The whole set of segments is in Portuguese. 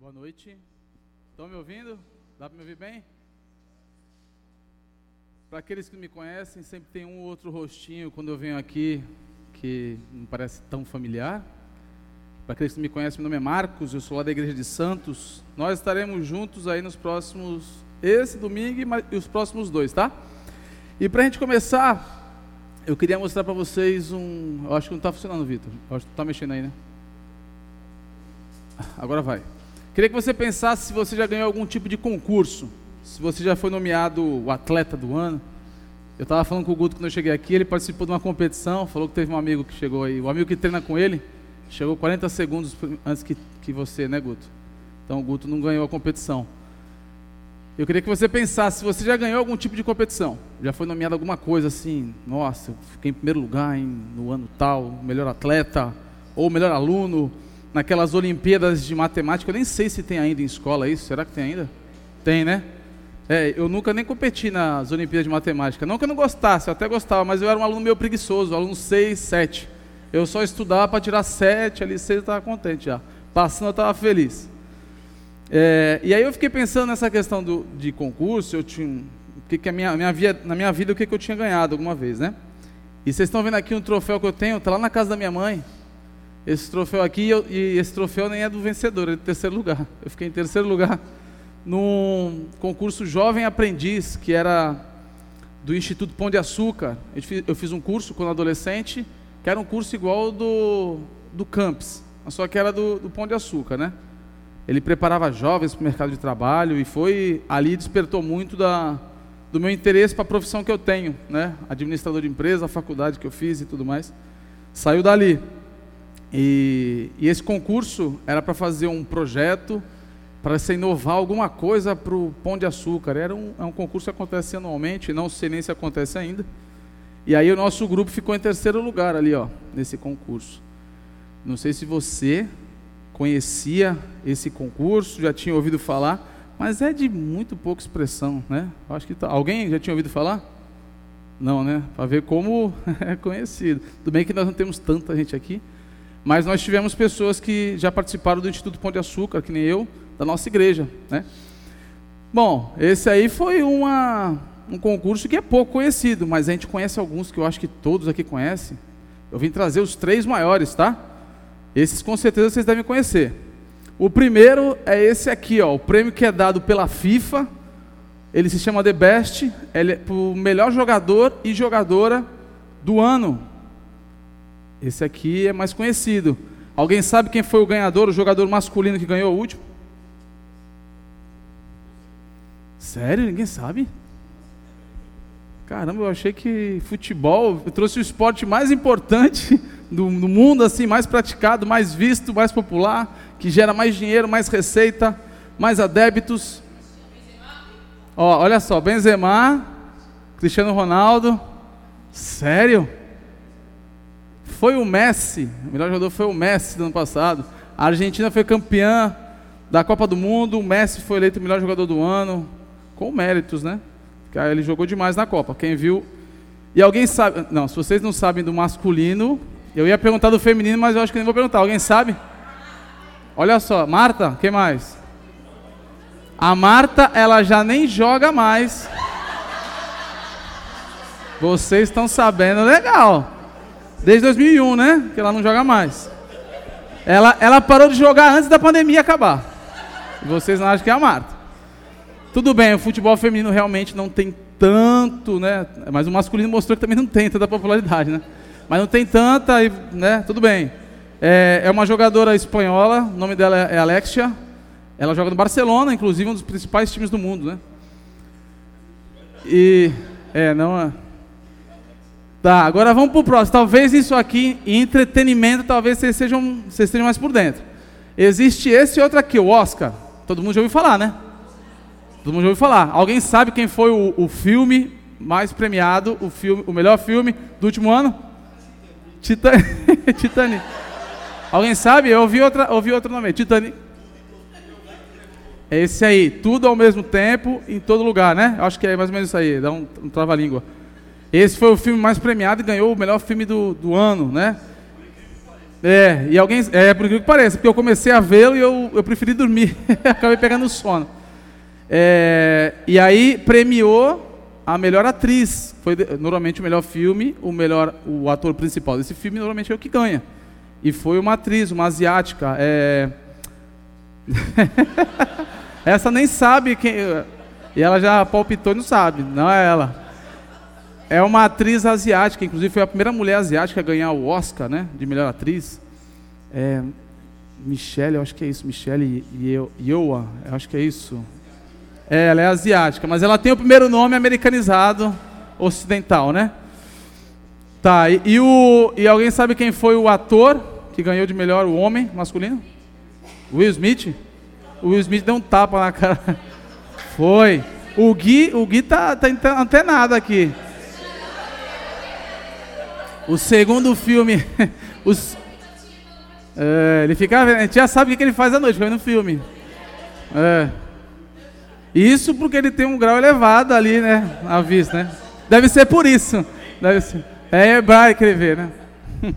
Boa noite. Estão me ouvindo? Dá para me ouvir bem? Para aqueles que me conhecem, sempre tem um ou outro rostinho quando eu venho aqui que não parece tão familiar. Para aqueles que me conhecem, meu nome é Marcos, eu sou lá da Igreja de Santos. Nós estaremos juntos aí nos próximos, esse domingo e os próximos dois, tá? E para a gente começar, eu queria mostrar para vocês um. Eu acho que não está funcionando, Vitor. Acho que está mexendo aí, né? Agora vai. Queria que você pensasse se você já ganhou algum tipo de concurso, se você já foi nomeado o atleta do ano. Eu estava falando com o Guto quando eu cheguei aqui, ele participou de uma competição, falou que teve um amigo que chegou aí, o amigo que treina com ele, chegou 40 segundos antes que, que você, né, Guto? Então o Guto não ganhou a competição. Eu queria que você pensasse se você já ganhou algum tipo de competição, já foi nomeado alguma coisa assim, nossa, eu fiquei em primeiro lugar em, no ano tal, melhor atleta, ou melhor aluno, naquelas Olimpíadas de Matemática, eu nem sei se tem ainda em escola isso, será que tem ainda? Tem, né? É, eu nunca nem competi nas Olimpíadas de Matemática. Não que eu não gostasse, eu até gostava, mas eu era um aluno meio preguiçoso, aluno 6, 7. Eu só estudava para tirar 7, ali 6 eu estava contente já. Passando eu estava feliz. É, e aí eu fiquei pensando nessa questão do, de concurso, eu tinha, que, que a minha, minha via, na minha vida o que, que eu tinha ganhado alguma vez, né? E vocês estão vendo aqui um troféu que eu tenho, está lá na casa da minha mãe. Esse troféu aqui, eu, e esse troféu nem é do vencedor, é do terceiro lugar. Eu fiquei em terceiro lugar num concurso Jovem Aprendiz, que era do Instituto Pão de Açúcar. Eu fiz um curso quando adolescente, que era um curso igual do, do Camps, só que era do, do Pão de Açúcar, né? Ele preparava jovens para o mercado de trabalho e foi ali despertou muito da, do meu interesse para a profissão que eu tenho, né? Administrador de empresa, a faculdade que eu fiz e tudo mais. Saiu dali. E, e esse concurso era para fazer um projeto para se inovar alguma coisa para o Pão de Açúcar. Era um, é um concurso que acontece anualmente, não sei nem se acontece ainda. E aí o nosso grupo ficou em terceiro lugar ali, ó, nesse concurso. Não sei se você conhecia esse concurso, já tinha ouvido falar, mas é de muito pouca expressão, né? Acho que tá... alguém já tinha ouvido falar? Não, né? Para ver como é conhecido. Tudo bem que nós não temos tanta gente aqui, mas nós tivemos pessoas que já participaram do Instituto Pão de Açúcar, que nem eu, da nossa igreja, né? Bom, esse aí foi uma, um concurso que é pouco conhecido, mas a gente conhece alguns que eu acho que todos aqui conhecem. Eu vim trazer os três maiores, tá? Esses com certeza vocês devem conhecer. O primeiro é esse aqui, ó, o prêmio que é dado pela FIFA. Ele se chama The Best, ele é o melhor jogador e jogadora do ano. Esse aqui é mais conhecido. Alguém sabe quem foi o ganhador, o jogador masculino que ganhou o último? Sério? Ninguém sabe? Caramba, eu achei que futebol trouxe o esporte mais importante do, do, mundo, assim, mais praticado, mais visto, mais popular, que gera mais dinheiro, mais receita, mais adébitos. Ó, olha só, Benzema, Cristiano Ronaldo. Sério? Foi o Messi, o melhor jogador foi o Messi do ano passado. A Argentina foi campeã da Copa do Mundo, o Messi foi eleito o melhor jogador do ano, com méritos, né? Porque ele jogou demais na Copa. Quem viu. E alguém sabe. Não, se vocês não sabem do masculino, eu ia perguntar do feminino, mas eu acho que nem vou perguntar. Alguém sabe? Olha só, Marta, quem mais? A Marta, ela já nem joga mais. Vocês estão sabendo legal. Desde 2001, né? Que ela não joga mais. Ela, ela parou de jogar antes da pandemia acabar. Vocês não acham que é a Marta. Tudo bem, o futebol feminino realmente não tem tanto, né? Mas o masculino mostrou que também não tem tanta popularidade, né? Mas não tem tanta, né? Tudo bem. É, é uma jogadora espanhola, o nome dela é Alexia. Ela joga no Barcelona, inclusive um dos principais times do mundo, né? E é, não é. Tá, agora vamos para o próximo. Talvez isso aqui, entretenimento, talvez vocês sejam, vocês estejam mais por dentro. Existe esse outro aqui, o Oscar. Todo mundo já ouviu falar, né? Todo mundo já ouviu falar. Alguém sabe quem foi o, o filme mais premiado, o, filme, o melhor filme do último ano? Titanic. Titanic. Alguém sabe? Eu ouvi, outra, ouvi outro nome. Titanic. É esse aí. Tudo ao mesmo tempo, em todo lugar, né? Acho que é mais ou menos isso aí. Dá um, um trava-língua. Esse foi o filme mais premiado e ganhou o melhor filme do, do ano, né? É, e alguém. É, por que pareça, porque eu comecei a vê-lo e eu, eu preferi dormir. Acabei pegando sono. É, e aí premiou a melhor atriz. Foi normalmente o melhor filme, o melhor o ator principal desse filme normalmente é o que ganha. E foi uma atriz, uma asiática. É... Essa nem sabe quem. E ela já palpitou e não sabe, não é ela. É uma atriz asiática, inclusive foi a primeira mulher asiática a ganhar o Oscar, né, de melhor atriz. É, Michelle, eu acho que é isso, Michelle Yeoha, eu acho que é isso. É, ela é asiática, mas ela tem o primeiro nome americanizado ocidental, né? Tá, e, e, o, e alguém sabe quem foi o ator que ganhou de melhor o homem masculino? Will Smith? O Will Smith deu um tapa na cara. Foi. O Gui, o Gui tá, tá antenado aqui. O segundo filme. Os, é, ele fica. A gente já sabe o que ele faz à noite, foi no filme. É. Isso porque ele tem um grau elevado ali, né? Na vista, né? Deve ser por isso. Deve ser. É hebraico vê, né?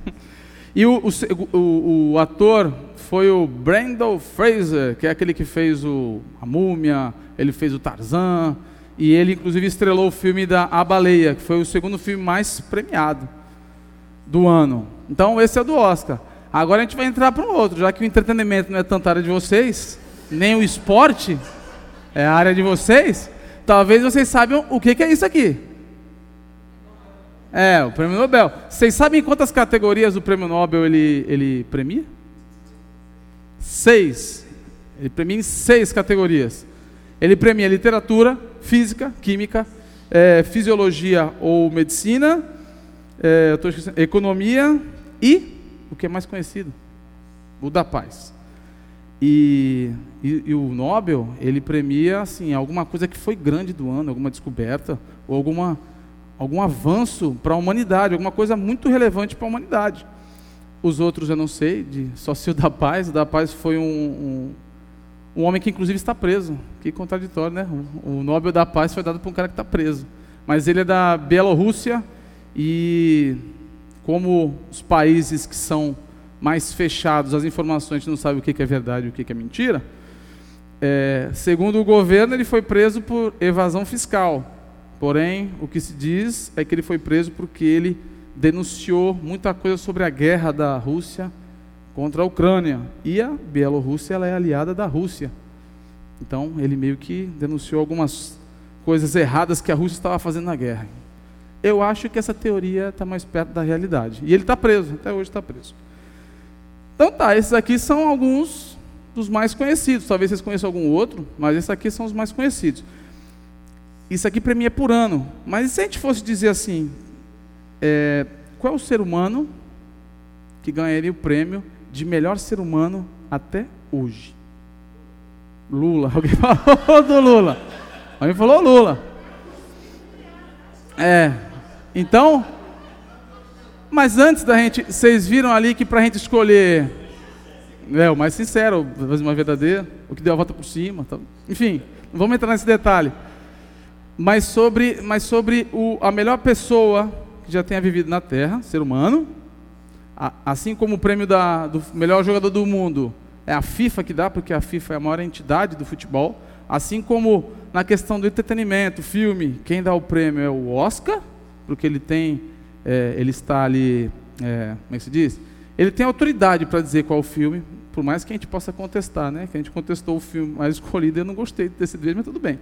e o, o, o, o, ator foi o Brandon Fraser, que é aquele que fez o, a Múmia, ele fez o Tarzan, e ele inclusive estrelou o filme da A Baleia, que foi o segundo filme mais premiado do ano. Então esse é do Oscar. Agora a gente vai entrar para um outro, já que o entretenimento não é tanta área de vocês, nem o esporte é a área de vocês, talvez vocês saibam o que, que é isso aqui. É, o prêmio Nobel. Vocês sabem quantas categorias o prêmio Nobel ele, ele premia? Seis. Ele premia em seis categorias. Ele premia literatura, física, química, é, fisiologia ou medicina, é, economia e o que é mais conhecido, o da paz. E, e, e, o Nobel ele premia assim alguma coisa que foi grande do ano, alguma descoberta ou alguma algum avanço para a humanidade, alguma coisa muito relevante para a humanidade. Os outros eu não sei, de, só se o da paz. O da paz foi um, um um homem que inclusive está preso. Que contraditório, né? O, Nobel da Paz foi dado para um cara que está preso. Mas ele é da Bielorrússia e como os países que são mais fechados, as informações a gente não sabe o que é verdade e o que é mentira. É, segundo o governo, ele foi preso por evasão fiscal. Porém, o que se diz é que ele foi preso porque ele denunciou muita coisa sobre a guerra da Rússia contra a Ucrânia. E a Bielorrússia é aliada da Rússia. Então, ele meio que denunciou algumas coisas erradas que a Rússia estava fazendo na guerra. Eu acho que essa teoria está mais perto da realidade. E ele está preso, até hoje está preso. Então tá, esses aqui são alguns dos mais conhecidos. Talvez vocês conheçam algum outro, mas esses aqui são os mais conhecidos. Isso aqui para mim é por ano. Mas se a gente fosse dizer assim, é, qual é o ser humano que ganharia o prêmio de melhor ser humano até hoje. Lula. Alguém falou do Lula. Alguém falou Lula. É. Então, mas antes da gente, vocês viram ali que para a gente escolher, é o mais sincero, fazer uma verdadeira, o que deu a volta por cima, tá? enfim, não vamos entrar nesse detalhe. Mas sobre, mas sobre o, a melhor pessoa que já tenha vivido na Terra, ser humano, assim como o prêmio da, do melhor jogador do mundo é a FIFA que dá, porque a FIFA é a maior entidade do futebol, assim como na questão do entretenimento, filme, quem dá o prêmio é o Oscar, porque ele tem, é, ele está ali, é, como é que se diz? Ele tem autoridade para dizer qual o filme, por mais que a gente possa contestar, né? Que a gente contestou o filme mais escolhido, eu não gostei desse dele, mas tudo bem.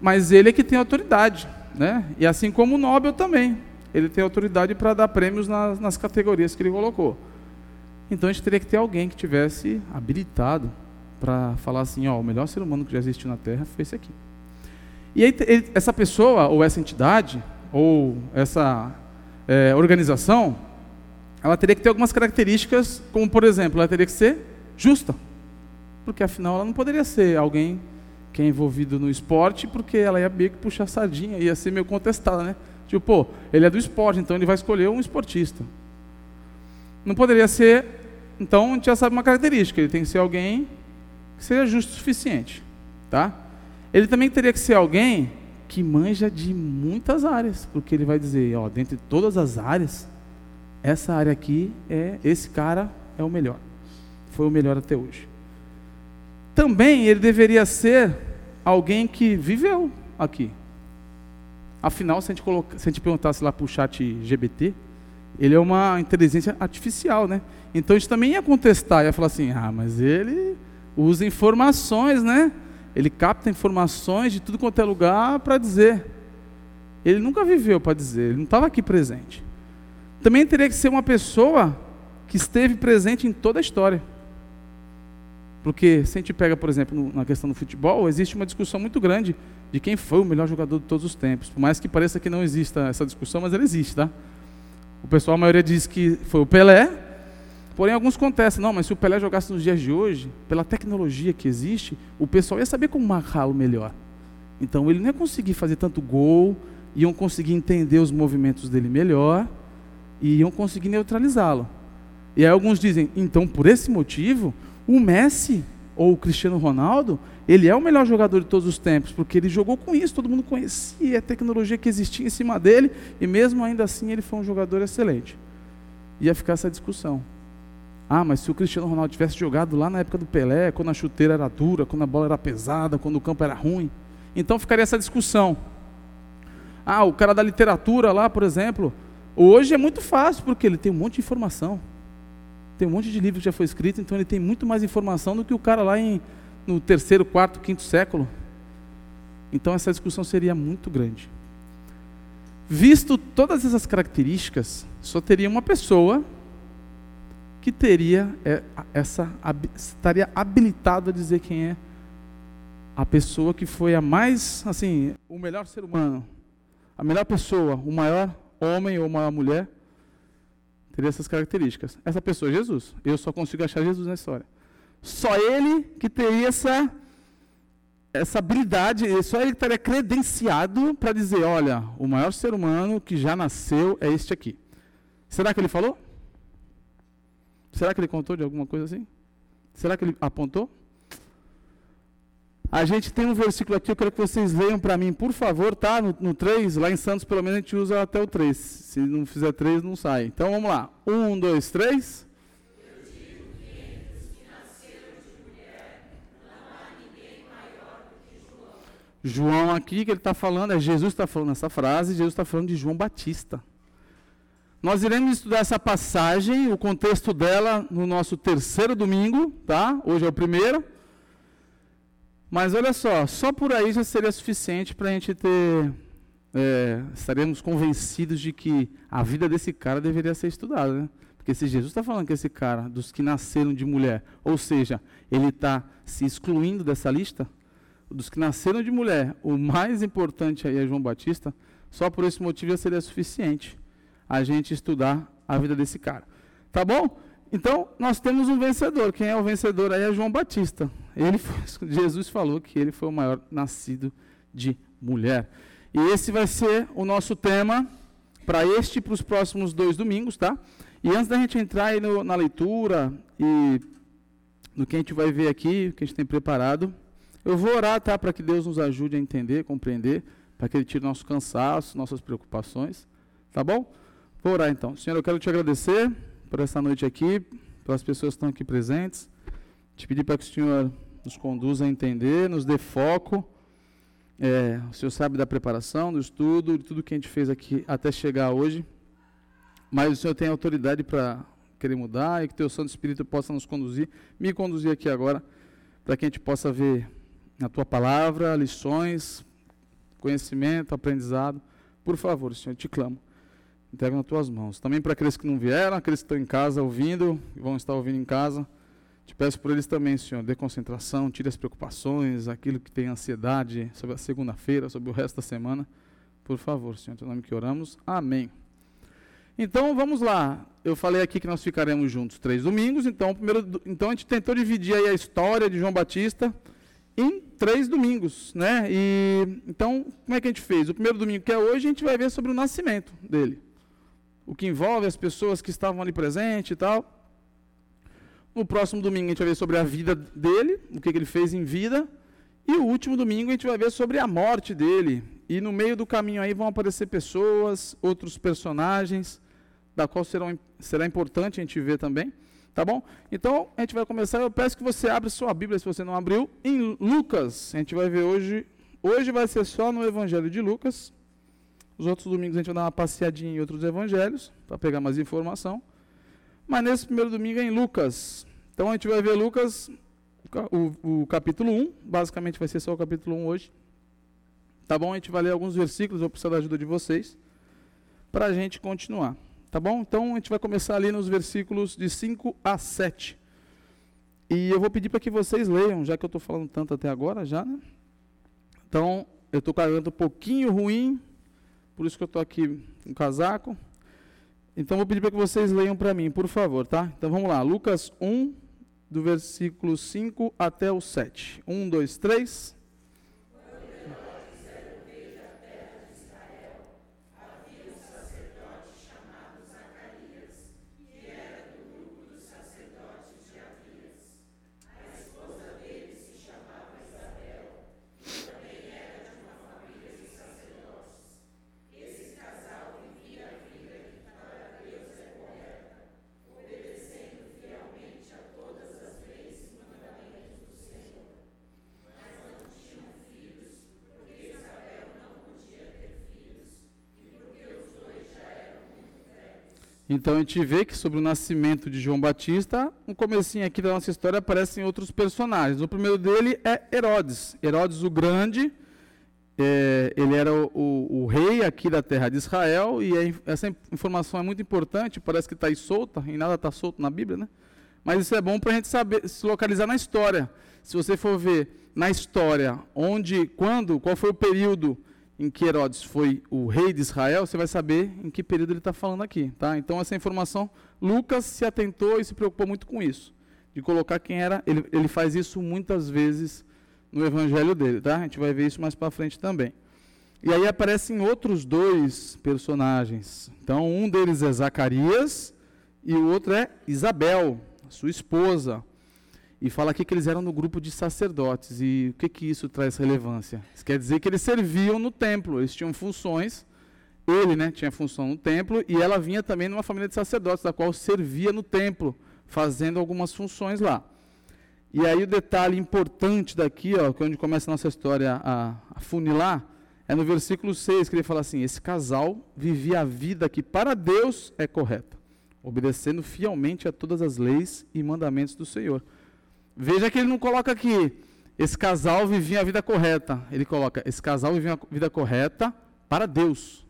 Mas ele é que tem autoridade, né? E assim como o Nobel também ele tem autoridade para dar prêmios nas, nas categorias que ele colocou. Então a gente teria que ter alguém que tivesse habilitado para falar assim, ó, o melhor ser humano que já existiu na Terra foi esse aqui. E aí, essa pessoa, ou essa entidade, ou essa é, organização, ela teria que ter algumas características, como por exemplo, ela teria que ser justa. Porque afinal ela não poderia ser alguém que é envolvido no esporte, porque ela ia meio que puxar sardinha, ia ser meio contestada, né? Tipo, pô, ele é do esporte, então ele vai escolher um esportista. Não poderia ser, então a gente já sabe uma característica, ele tem que ser alguém que seja justo o suficiente, tá? Ele também teria que ser alguém que manja de muitas áreas, porque ele vai dizer, ó, dentre todas as áreas, essa área aqui é esse cara é o melhor. Foi o melhor até hoje. Também ele deveria ser alguém que viveu aqui. Afinal, se a gente, coloca, se a gente perguntasse lá para o chat GBT, ele é uma inteligência artificial, né? Então a gente também ia contestar, ia falar assim, ah, mas ele usa informações, né? Ele capta informações de tudo quanto é lugar para dizer. Ele nunca viveu para dizer, ele não estava aqui presente. Também teria que ser uma pessoa que esteve presente em toda a história. Porque se a gente pega, por exemplo, na questão do futebol, existe uma discussão muito grande de quem foi o melhor jogador de todos os tempos. Por mais que pareça que não exista essa discussão, mas ela existe, tá? O pessoal, a maioria diz que foi o Pelé, porém alguns contestam, não, mas se o Pelé jogasse nos dias de hoje, pela tecnologia que existe, o pessoal ia saber como marcá-lo melhor. Então ele não ia conseguir fazer tanto gol, iam conseguir entender os movimentos dele melhor e iam conseguir neutralizá-lo. E aí alguns dizem, então por esse motivo, o Messi ou o Cristiano Ronaldo, ele é o melhor jogador de todos os tempos, porque ele jogou com isso, todo mundo conhecia a tecnologia que existia em cima dele, e mesmo ainda assim ele foi um jogador excelente. Ia ficar essa discussão. Ah, mas se o Cristiano Ronaldo tivesse jogado lá na época do Pelé, quando a chuteira era dura, quando a bola era pesada, quando o campo era ruim, então ficaria essa discussão. Ah, o cara da literatura lá, por exemplo, hoje é muito fácil, porque ele tem um monte de informação. Tem um monte de livro que já foi escrito, então ele tem muito mais informação do que o cara lá em, no terceiro, quarto, quinto século. Então essa discussão seria muito grande. Visto todas essas características, só teria uma pessoa que teria é, essa estaria habilitado a dizer quem é a pessoa que foi a mais assim o melhor ser humano a melhor pessoa, o maior homem ou maior mulher, teria essas características. Essa pessoa é Jesus. Eu só consigo achar Jesus na história. Só ele que teria essa, essa habilidade, só ele estaria credenciado para dizer: olha, o maior ser humano que já nasceu é este aqui. Será que ele falou? Será que ele contou de alguma coisa assim? Será que ele apontou? A gente tem um versículo aqui, eu quero que vocês leiam para mim, por favor, tá? No, no 3, lá em Santos, pelo menos a gente usa até o 3. Se não fizer 3, não sai. Então vamos lá. 1, 2, 3. João aqui que ele está falando, é Jesus está falando essa frase, Jesus está falando de João Batista. Nós iremos estudar essa passagem, o contexto dela no nosso terceiro domingo, tá? Hoje é o primeiro. Mas olha só, só por aí já seria suficiente para a gente ter. É, estaremos convencidos de que a vida desse cara deveria ser estudada. Né? Porque se Jesus está falando que esse cara, dos que nasceram de mulher, ou seja, ele está se excluindo dessa lista, dos que nasceram de mulher, o mais importante aí é João Batista, só por esse motivo já seria suficiente a gente estudar a vida desse cara. Tá bom? Então, nós temos um vencedor. Quem é o vencedor aí é João Batista. Ele foi, Jesus falou que ele foi o maior nascido de mulher. E esse vai ser o nosso tema para este e para os próximos dois domingos, tá? E antes da gente entrar aí no, na leitura e no que a gente vai ver aqui, o que a gente tem preparado, eu vou orar, tá? Para que Deus nos ajude a entender, compreender, para que Ele tire nosso cansaço, nossas preocupações, tá bom? Orar então. Senhor, eu quero te agradecer por essa noite aqui, pelas pessoas que estão aqui presentes. Te pedir para que o Senhor nos conduza a entender, nos dê foco. É, o Senhor sabe da preparação, do estudo, de tudo que a gente fez aqui até chegar hoje. Mas o Senhor tem autoridade para querer mudar e que Teu Santo Espírito possa nos conduzir, me conduzir aqui agora, para que a gente possa ver a Tua palavra, lições, conhecimento, aprendizado. Por favor, Senhor, te clamo. Entrego nas Tuas mãos. Também para aqueles que não vieram, aqueles que estão em casa ouvindo, vão estar ouvindo em casa. Te peço por eles também, Senhor, dê concentração, tire as preocupações, aquilo que tem ansiedade sobre a segunda-feira, sobre o resto da semana. Por favor, Senhor, em teu nome que oramos. Amém. Então vamos lá. Eu falei aqui que nós ficaremos juntos três domingos. Então, primeiro, então a gente tentou dividir a história de João Batista em três domingos, né? E então como é que a gente fez? O primeiro domingo que é hoje a gente vai ver sobre o nascimento dele, o que envolve as pessoas que estavam ali presentes e tal. No próximo domingo a gente vai ver sobre a vida dele, o que, que ele fez em vida. E o último domingo a gente vai ver sobre a morte dele. E no meio do caminho aí vão aparecer pessoas, outros personagens, da qual será, será importante a gente ver também. Tá bom? Então, a gente vai começar. Eu peço que você abra sua Bíblia, se você não abriu, em Lucas. A gente vai ver hoje. Hoje vai ser só no Evangelho de Lucas. Os outros domingos a gente vai dar uma passeadinha em outros evangelhos, para pegar mais informação. Mas nesse primeiro domingo é em Lucas. Então a gente vai ver Lucas, o, o capítulo 1. Basicamente vai ser só o capítulo 1 hoje. Tá bom? A gente vai ler alguns versículos, vou precisar da ajuda de vocês. Para a gente continuar. Tá bom? Então a gente vai começar ali nos versículos de 5 a 7. E eu vou pedir para que vocês leiam, já que eu estou falando tanto até agora, já, né? Então, eu estou com um pouquinho ruim, por isso que eu estou aqui com casaco. Então, vou pedir para que vocês leiam para mim, por favor, tá? Então, vamos lá. Lucas 1, do versículo 5 até o 7. 1, 2, 3. Então a gente vê que sobre o nascimento de João Batista, um comecinho aqui da nossa história aparecem outros personagens. O primeiro dele é Herodes. Herodes o Grande, é, ele era o, o, o, rei aqui da terra de Israel, e é, essa informação é muito importante, parece que está aí solta, e nada está solto na Bíblia, né? Mas isso é bom para a gente saber, se localizar na história. Se você for ver na história, onde, quando, qual foi o período em que Herodes foi o rei de Israel, você vai saber em que período ele está falando aqui. Tá? Então, essa informação, Lucas se atentou e se preocupou muito com isso, de colocar quem era. Ele, ele faz isso muitas vezes no evangelho dele. Tá? A gente vai ver isso mais para frente também. E aí aparecem outros dois personagens. Então, um deles é Zacarias e o outro é Isabel, sua esposa. E fala aqui que eles eram no grupo de sacerdotes. E o que, que isso traz relevância? Isso quer dizer que eles serviam no templo, eles tinham funções. Ele né, tinha função no templo e ela vinha também numa família de sacerdotes, da qual servia no templo, fazendo algumas funções lá. E aí o detalhe importante daqui, ó, que é onde começa a nossa história a, a funilar, é no versículo 6, que ele fala assim: Esse casal vivia a vida que para Deus é correta, obedecendo fielmente a todas as leis e mandamentos do Senhor. Veja que ele não coloca aqui, esse casal vivia a vida correta. Ele coloca, esse casal vivia a vida correta para Deus.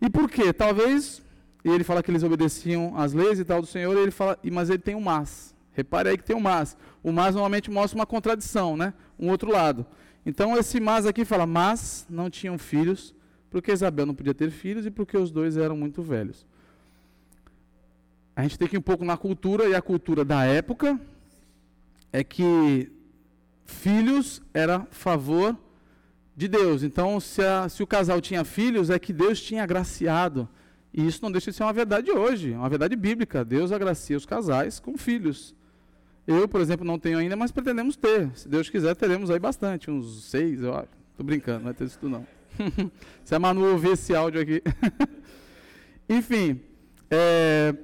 E por quê? Talvez, ele fala que eles obedeciam às leis e tal do Senhor, ele fala, mas ele tem um mas. Repare aí que tem um mas. O mas normalmente mostra uma contradição, né? Um outro lado. Então esse mas aqui fala, mas não tinham filhos, porque Isabel não podia ter filhos e porque os dois eram muito velhos. A gente tem que ir um pouco na cultura, e a cultura da época, é que filhos era favor de Deus. Então, se, a, se, o casal tinha filhos, é que Deus tinha agraciado. E isso não deixa de ser uma verdade hoje, uma verdade bíblica. Deus agracia os casais com filhos. Eu, por exemplo, não tenho ainda, mas pretendemos ter. Se Deus quiser, teremos aí bastante, uns seis, eu acho. Estou brincando, não é ter isso não. se a Manu ouvir esse áudio aqui. Enfim, é,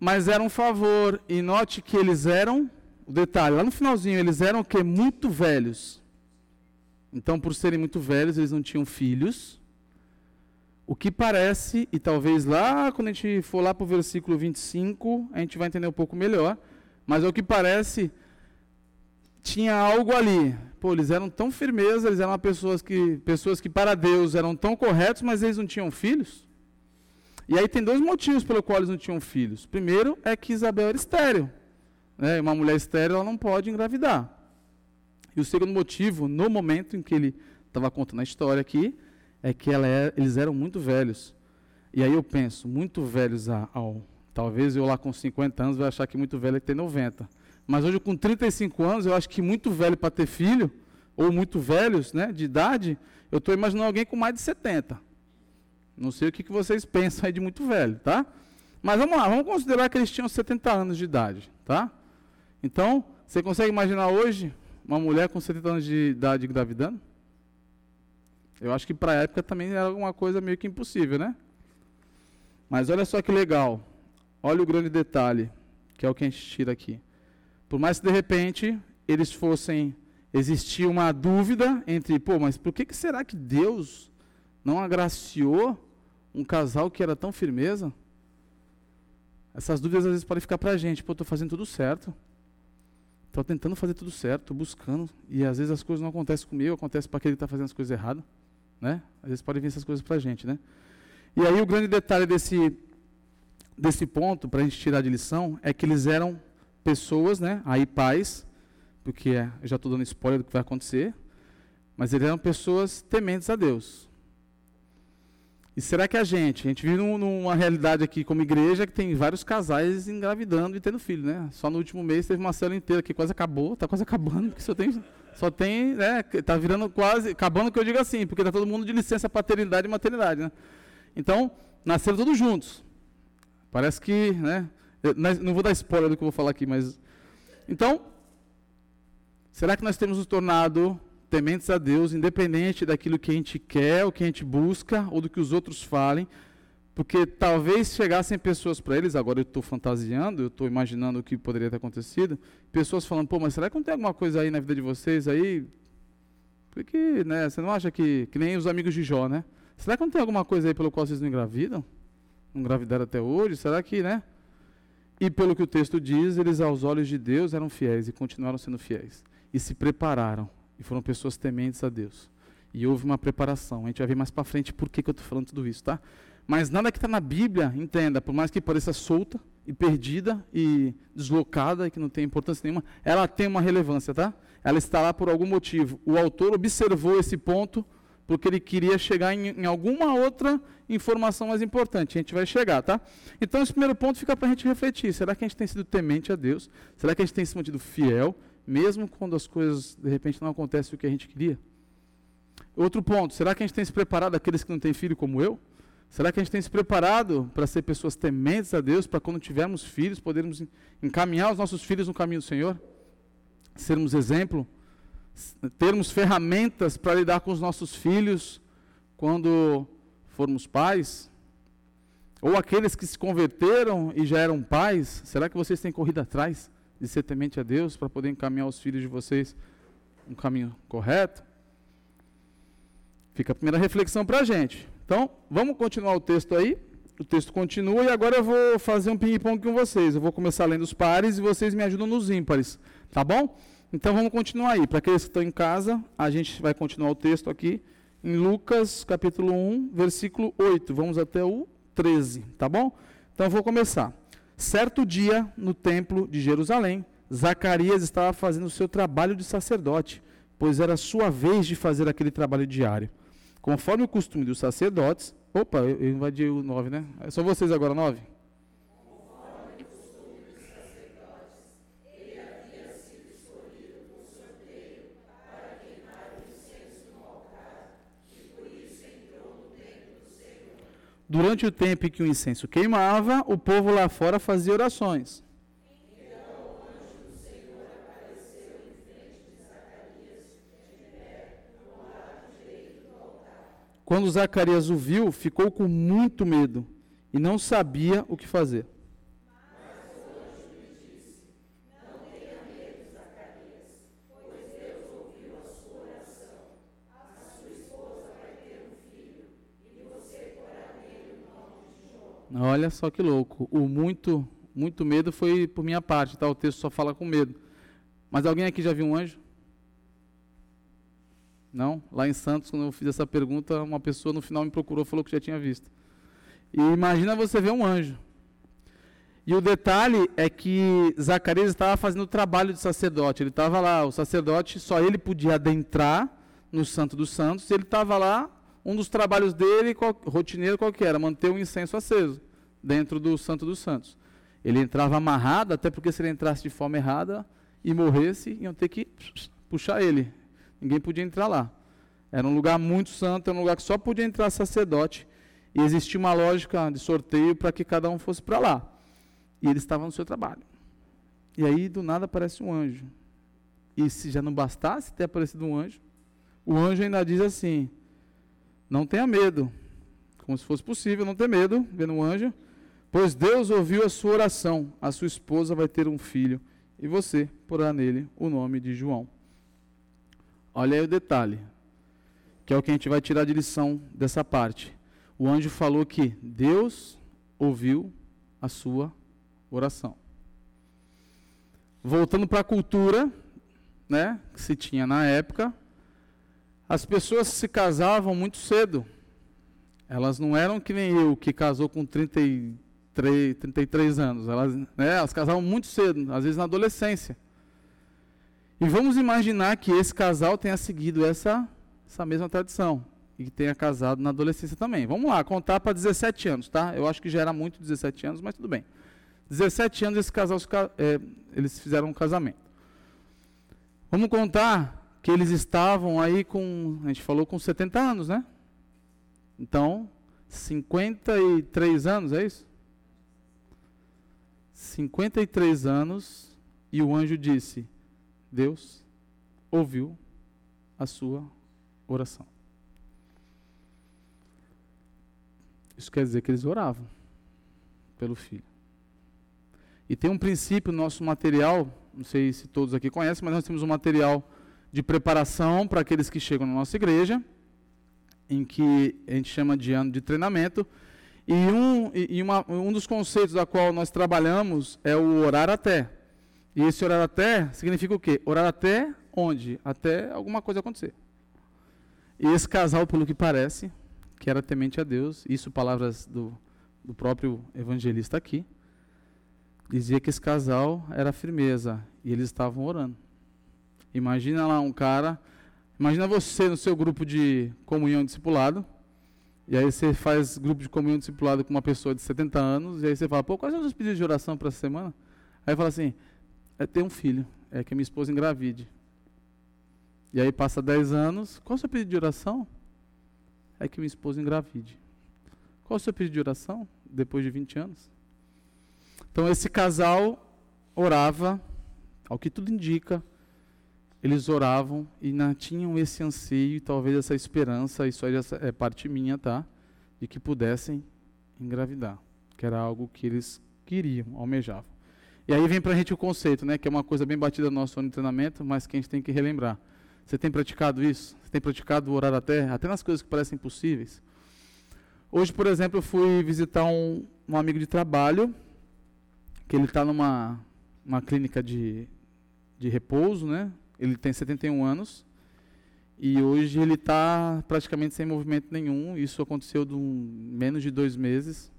mas era um favor, e note que eles eram o detalhe, lá no finalzinho, eles eram o quê? Muito velhos. Então, por serem muito velhos, eles não tinham filhos. O que parece, e talvez lá, quando a gente for lá para o versículo 25, a gente vai entender um pouco melhor. Mas o que parece, tinha algo ali. Pô, eles eram tão firmeza, eles eram pessoas que, pessoas que para Deus eram tão corretos, mas eles não tinham filhos. E aí tem dois motivos pelo qual eles não tinham filhos. Primeiro é que Isabel era estéreo né, uma mulher estéril ela não pode engravidar. E o segundo motivo, no momento em que ele estava contando a história aqui, é que é, eles eram muito velhos. E aí eu penso, muito velhos ao. Talvez eu lá com 50 anos vai achar que muito velho é ter 90. Mas hoje com 35 anos, eu acho que muito velho para ter filho, ou muito velhos né, de idade, eu estou imaginando alguém com mais de 70. Não sei o que, que vocês pensam aí de muito velho, tá? Mas vamos lá, vamos considerar que eles tinham 70 anos de idade, tá? Então, você consegue imaginar hoje uma mulher com 70 anos de idade engravidando? Eu acho que para a época também era alguma coisa meio que impossível, né? Mas olha só que legal. Olha o grande detalhe, que é o que a gente tira aqui. Por mais que de repente eles fossem existir uma dúvida entre, pô, mas por que, que será que Deus não agraciou um casal que era tão firmeza? Essas dúvidas às vezes podem ficar para a gente, pô, estou fazendo tudo certo. Estou tentando fazer tudo certo, estou buscando, e às vezes as coisas não acontecem comigo, acontecem para aquele que está fazendo as coisas erradas. Né? Às vezes podem vir essas coisas para a gente. Né? E aí o grande detalhe desse, desse ponto, para a gente tirar de lição, é que eles eram pessoas, né, aí pais, porque eu já estou dando spoiler do que vai acontecer, mas eles eram pessoas tementes a Deus. E será que a gente, a gente vive numa realidade aqui como igreja que tem vários casais engravidando e tendo filho, né? Só no último mês teve uma célula inteira que quase acabou, está quase acabando, porque só tem, só tem, né, tá virando quase, acabando que eu digo assim, porque está todo mundo de licença paternidade e maternidade, né? Então, nasceram todos juntos. Parece que, né, eu não vou dar spoiler do que eu vou falar aqui, mas então, será que nós temos nos tornado tementes a Deus, independente daquilo que a gente quer, o que a gente busca, ou do que os outros falem, porque talvez chegassem pessoas para eles, agora eu estou fantasiando, eu estou imaginando o que poderia ter acontecido, pessoas falando, pô, mas será que não tem alguma coisa aí na vida de vocês aí? Porque, né, você não acha que, que nem os amigos de Jó, né? Será que não tem alguma coisa aí pelo qual vocês não engravidam? Não engravidaram até hoje? Será que, né? E pelo que o texto diz, eles aos olhos de Deus eram fiéis e continuaram sendo fiéis. E se prepararam e foram pessoas tementes a Deus. E houve uma preparação. A gente vai ver mais para frente por que, que eu estou falando tudo isso, tá? Mas nada que está na Bíblia, entenda, por mais que pareça solta e perdida e deslocada e que não tem importância nenhuma, ela tem uma relevância, tá? Ela está lá por algum motivo. O autor observou esse ponto porque ele queria chegar em, em, alguma outra informação mais importante. A gente vai chegar, tá? Então, esse primeiro ponto fica para a gente refletir. Será que a gente tem sido temente a Deus? Será que a gente tem se mantido fiel? Mesmo quando as coisas de repente não acontecem o que a gente queria? Outro ponto, será que a gente tem se preparado aqueles que não têm filho como eu? Será que a gente tem se preparado para ser pessoas tementes a Deus, para quando tivermos filhos, podermos encaminhar os nossos filhos no caminho do Senhor? Sermos exemplo? Termos ferramentas para lidar com os nossos filhos quando formos pais? Ou aqueles que se converteram e já eram pais, será que vocês têm corrido atrás? De ser temente a Deus para poder encaminhar os filhos de vocês um caminho correto? Fica a primeira reflexão para a gente. Então, vamos continuar o texto aí. O texto continua e agora eu vou fazer um ping-pong com vocês. Eu vou começar lendo os pares e vocês me ajudam nos ímpares. Tá bom? Então vamos continuar aí. Para aqueles que estão em casa, a gente vai continuar o texto aqui em Lucas capítulo 1, versículo 8. Vamos até o 13. Tá bom? Então eu vou começar. Certo dia, no templo de Jerusalém, Zacarias estava fazendo o seu trabalho de sacerdote, pois era sua vez de fazer aquele trabalho diário. Conforme o costume dos sacerdotes. Opa, eu invadi o 9, né? É só vocês agora, 9. Durante o tempo em que o incenso queimava, o povo lá fora fazia orações. Quando Zacarias o viu, ficou com muito medo e não sabia o que fazer. Olha só que louco. O muito, muito medo foi por minha parte, tá? O texto só fala com medo. Mas alguém aqui já viu um anjo? Não? Lá em Santos, quando eu fiz essa pergunta, uma pessoa no final me procurou falou que já tinha visto. E imagina você ver um anjo. E o detalhe é que Zacarias estava fazendo o trabalho de sacerdote. Ele estava lá, o sacerdote, só ele podia adentrar no Santo dos Santos. Ele estava lá um dos trabalhos dele, qual, rotineiro qualquer, era manter o incenso aceso dentro do Santo dos Santos. Ele entrava amarrado, até porque se ele entrasse de forma errada e morresse, iam ter que puxar ele. Ninguém podia entrar lá. Era um lugar muito santo, era um lugar que só podia entrar sacerdote. E existia uma lógica de sorteio para que cada um fosse para lá. E ele estava no seu trabalho. E aí, do nada, aparece um anjo. E se já não bastasse ter aparecido um anjo, o anjo ainda diz assim: não tenha medo. como se fosse possível não ter medo, vendo um anjo. Pois Deus ouviu a sua oração, a sua esposa vai ter um filho, e você porá nele o nome de João. Olha aí o detalhe, que é o que a gente vai tirar de lição dessa parte. O anjo falou que Deus ouviu a sua oração. Voltando para a cultura, né, que se tinha na época, as pessoas se casavam muito cedo. Elas não eram que nem eu, que casou com 33, 33 anos. Elas, né, elas casavam muito cedo, às vezes na adolescência. E vamos imaginar que esse casal tenha seguido essa, essa mesma tradição. E que tenha casado na adolescência também. Vamos lá, contar para 17 anos, tá? Eu acho que já era muito 17 anos, mas tudo bem. 17 anos esse casal, é, eles fizeram um casamento. Vamos contar que eles estavam aí com, a gente falou com 70 anos, né? Então, 53 anos, é isso? 53 anos e o anjo disse: Deus ouviu a sua oração. Isso quer dizer que eles oravam pelo filho. E tem um princípio no nosso material, não sei se todos aqui conhecem, mas nós temos um material de preparação para aqueles que chegam na nossa igreja, em que a gente chama de ano de treinamento. E um, e uma, um dos conceitos da qual nós trabalhamos é o orar até. E esse orar até significa o quê? Orar até onde? Até alguma coisa acontecer. E esse casal, pelo que parece, que era temente a Deus, isso palavras do, do próprio evangelista aqui, dizia que esse casal era firmeza e eles estavam orando. Imagina lá um cara, imagina você no seu grupo de comunhão discipulado, e aí você faz grupo de comunhão discipulado com uma pessoa de 70 anos, e aí você fala, pô, quais são os pedidos de oração para essa semana? Aí fala assim, é ter um filho, é que minha esposa engravide. E aí passa 10 anos, qual é o seu pedido de oração? É que minha esposa engravide. Qual é o seu pedido de oração depois de 20 anos? Então esse casal orava, ao que tudo indica, eles oravam e não tinham esse anseio e talvez essa esperança, isso aí é parte minha, tá? De que pudessem engravidar, que era algo que eles queriam, almejavam. E aí vem para a gente o conceito, né, que é uma coisa bem batida no nosso treinamento, mas que a gente tem que relembrar. Você tem praticado isso? Você tem praticado orar até, até nas coisas que parecem impossíveis? Hoje, por exemplo, eu fui visitar um, um amigo de trabalho que ele está numa uma clínica de, de repouso, né? Ele tem 71 anos e hoje ele está praticamente sem movimento nenhum. Isso aconteceu de um, menos de dois meses.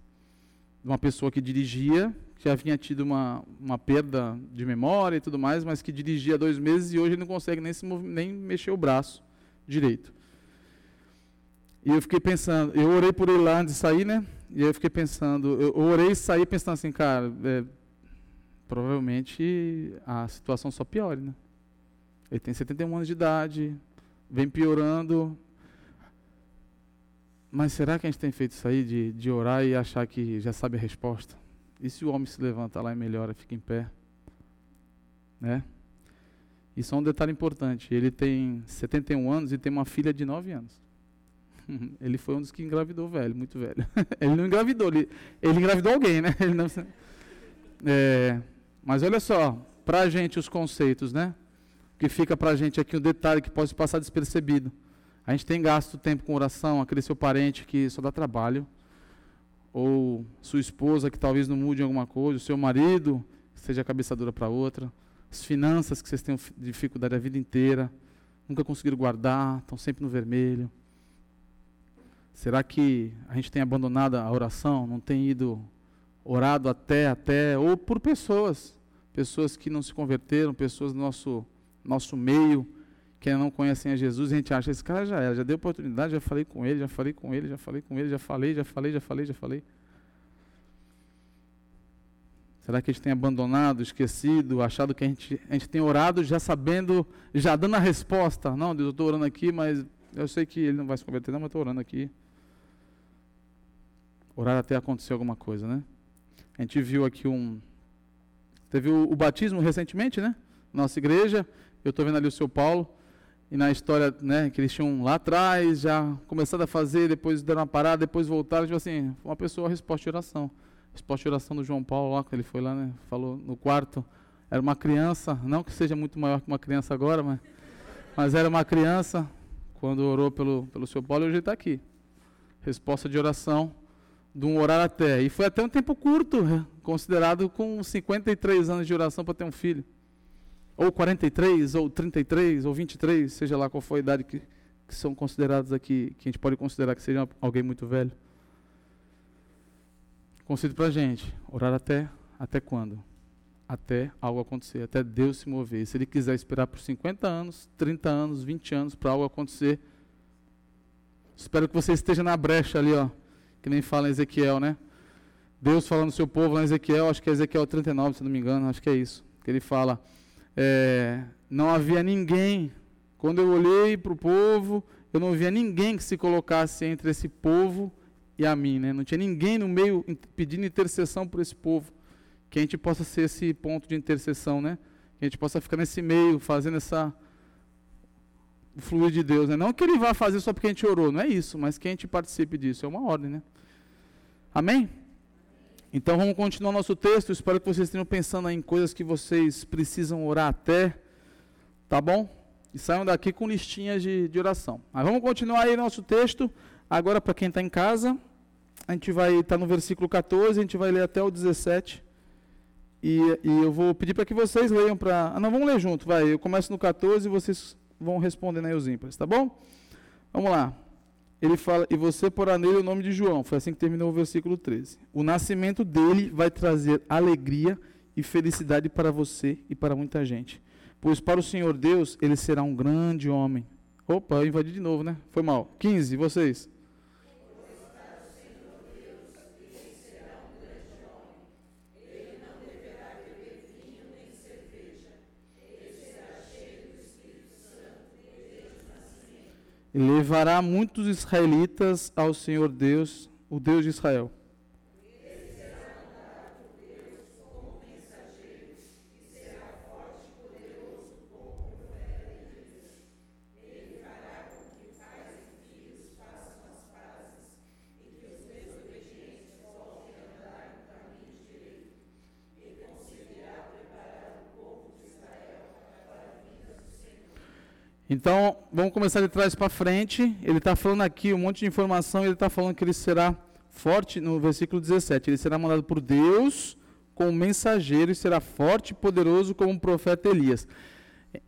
Uma pessoa que dirigia, que já vinha tido uma, uma perda de memória e tudo mais, mas que dirigia dois meses e hoje ele não consegue nem, se nem mexer o braço direito. E eu fiquei pensando, eu orei por ele lá antes de sair, né? E eu fiquei pensando, eu orei e saí pensando assim, cara, é, provavelmente a situação só piore, né? Ele tem 71 anos de idade, vem piorando. Mas será que a gente tem feito isso aí de, de orar e achar que já sabe a resposta? E se o homem se levanta lá e melhora, fica em pé? Né? Isso é um detalhe importante. Ele tem 71 anos e tem uma filha de 9 anos. Ele foi um dos que engravidou velho, muito velho. ele não engravidou, ele, ele engravidou alguém, né? Não, é, mas olha só, para a gente os conceitos, né? Que fica para a gente aqui um detalhe que pode passar despercebido. A gente tem gasto tempo com oração, aquele seu parente que só dá trabalho, ou sua esposa que talvez não mude alguma coisa, o seu marido que seja cabeça dura para outra, as finanças que vocês têm dificuldade a vida inteira, nunca conseguiram guardar, estão sempre no vermelho. Será que a gente tem abandonado a oração, não tem ido orado até, até, ou por pessoas, pessoas que não se converteram, pessoas do nosso, nosso meio, que não conhecem a Jesus, a gente acha, esse cara já era, já deu oportunidade, já falei com ele, já falei com ele, já falei com ele, já falei, já falei, já falei, já falei. Será que a gente tem abandonado, esquecido, achado que a gente, a gente tem orado já sabendo, já dando a resposta? Não, Deus, eu estou orando aqui, mas eu sei que ele não vai se converter, não, mas estou orando aqui. Orar até acontecer alguma coisa, né? A gente viu aqui um. Teve o, o batismo recentemente, né? Nossa igreja. Eu estou vendo ali o seu Paulo. e na história né, que eles tinham lá atrás, já começado a fazer, depois deram uma parada, depois voltaram, tipo assim, uma pessoa resposta de oração. Resposta de oração do João Paulo lá, que ele foi lá, né, falou no quarto, era uma criança, não que seja muito maior que uma criança agora, mas, mas era uma criança, quando orou pelo, pelo seu Paulo, hoje ele está aqui. Resposta de oração, de um orar até. E foi até um tempo curto, né, considerado com 53 anos de oração para ter um filho ou 43, ou 33, ou 23, seja lá qual for a idade que, que são considerados aqui, que a gente pode considerar que seja alguém muito velho. Conceito para a gente, orar até, até quando? Até algo acontecer, até Deus se mover. Se Ele quiser esperar por 50 anos, 30 anos, 20 anos para algo acontecer, espero que você esteja na brecha ali, ó, que nem fala em Ezequiel, né? Deus falando no seu povo lá em Ezequiel, acho que é Ezequiel 39, se não me engano, acho que é isso. Que ele fala, é, não havia ninguém. Quando eu olhei para o povo, eu não via ninguém que se colocasse entre esse povo e a mim. Né? Não tinha ninguém no meio pedindo intercessão por esse povo. Que a gente possa ser esse ponto de intercessão, né? Que a gente possa ficar nesse meio, fazendo essa o fluir de Deus, né? Não que ele vá fazer só porque a gente orou, não é isso, mas que a gente participe disso, é uma ordem, né? Amém? Então vamos continuar nosso texto. Espero que vocês estejam pensando em coisas que vocês precisam orar até. Tá bom? E saiam daqui com listinhas de, de oração. Mas vamos continuar aí nosso texto. Agora, para quem está em casa, a gente vai estar tá no versículo 14, a gente vai ler até o 17. E, e eu vou pedir para que vocês leiam para. Ah, não, vamos ler junto, vai. Eu começo no 14 e vocês vão respondendo aí os ímpares, tá bom? Vamos lá ele fala, e você porá nele o nome de João. Foi assim que terminou o versículo 13. O nascimento dele vai trazer alegria e felicidade para você e para muita gente. Pois para o Senhor Deus, ele será um grande homem. Opa, eu invadi de novo, né? Foi mal. 15, vocês. Levará muitos israelitas ao Senhor Deus, o Deus de Israel. Então, vamos começar de trás para frente. Ele está falando aqui um monte de informação. Ele está falando que ele será forte, no versículo 17. Ele será mandado por Deus como mensageiro e será forte e poderoso como o profeta Elias.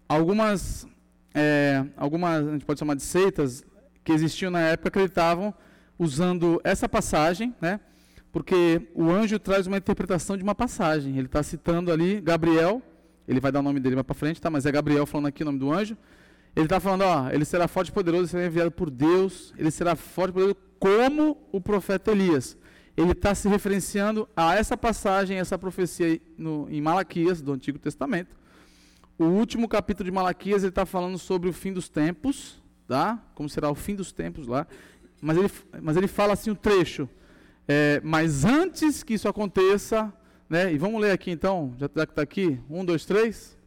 Algumas, é, algumas, a gente pode chamar de seitas, que existiam na época, acreditavam usando essa passagem, né? Porque o anjo traz uma interpretação de uma passagem. Ele está citando ali Gabriel, ele vai dar o nome dele mais para frente, tá? Mas é Gabriel falando aqui o nome do anjo. Ele está falando, ó, ele será forte e poderoso, será enviado por Deus, ele será forte e poderoso como o profeta Elias. Ele está se referenciando a essa passagem, essa profecia no, em Malaquias, do Antigo Testamento. O último capítulo de Malaquias, ele está falando sobre o fim dos tempos, tá? como será o fim dos tempos lá. Mas ele, mas ele fala assim um trecho. É, mas antes que isso aconteça, né, e vamos ler aqui então, já que está aqui, um, dois, três.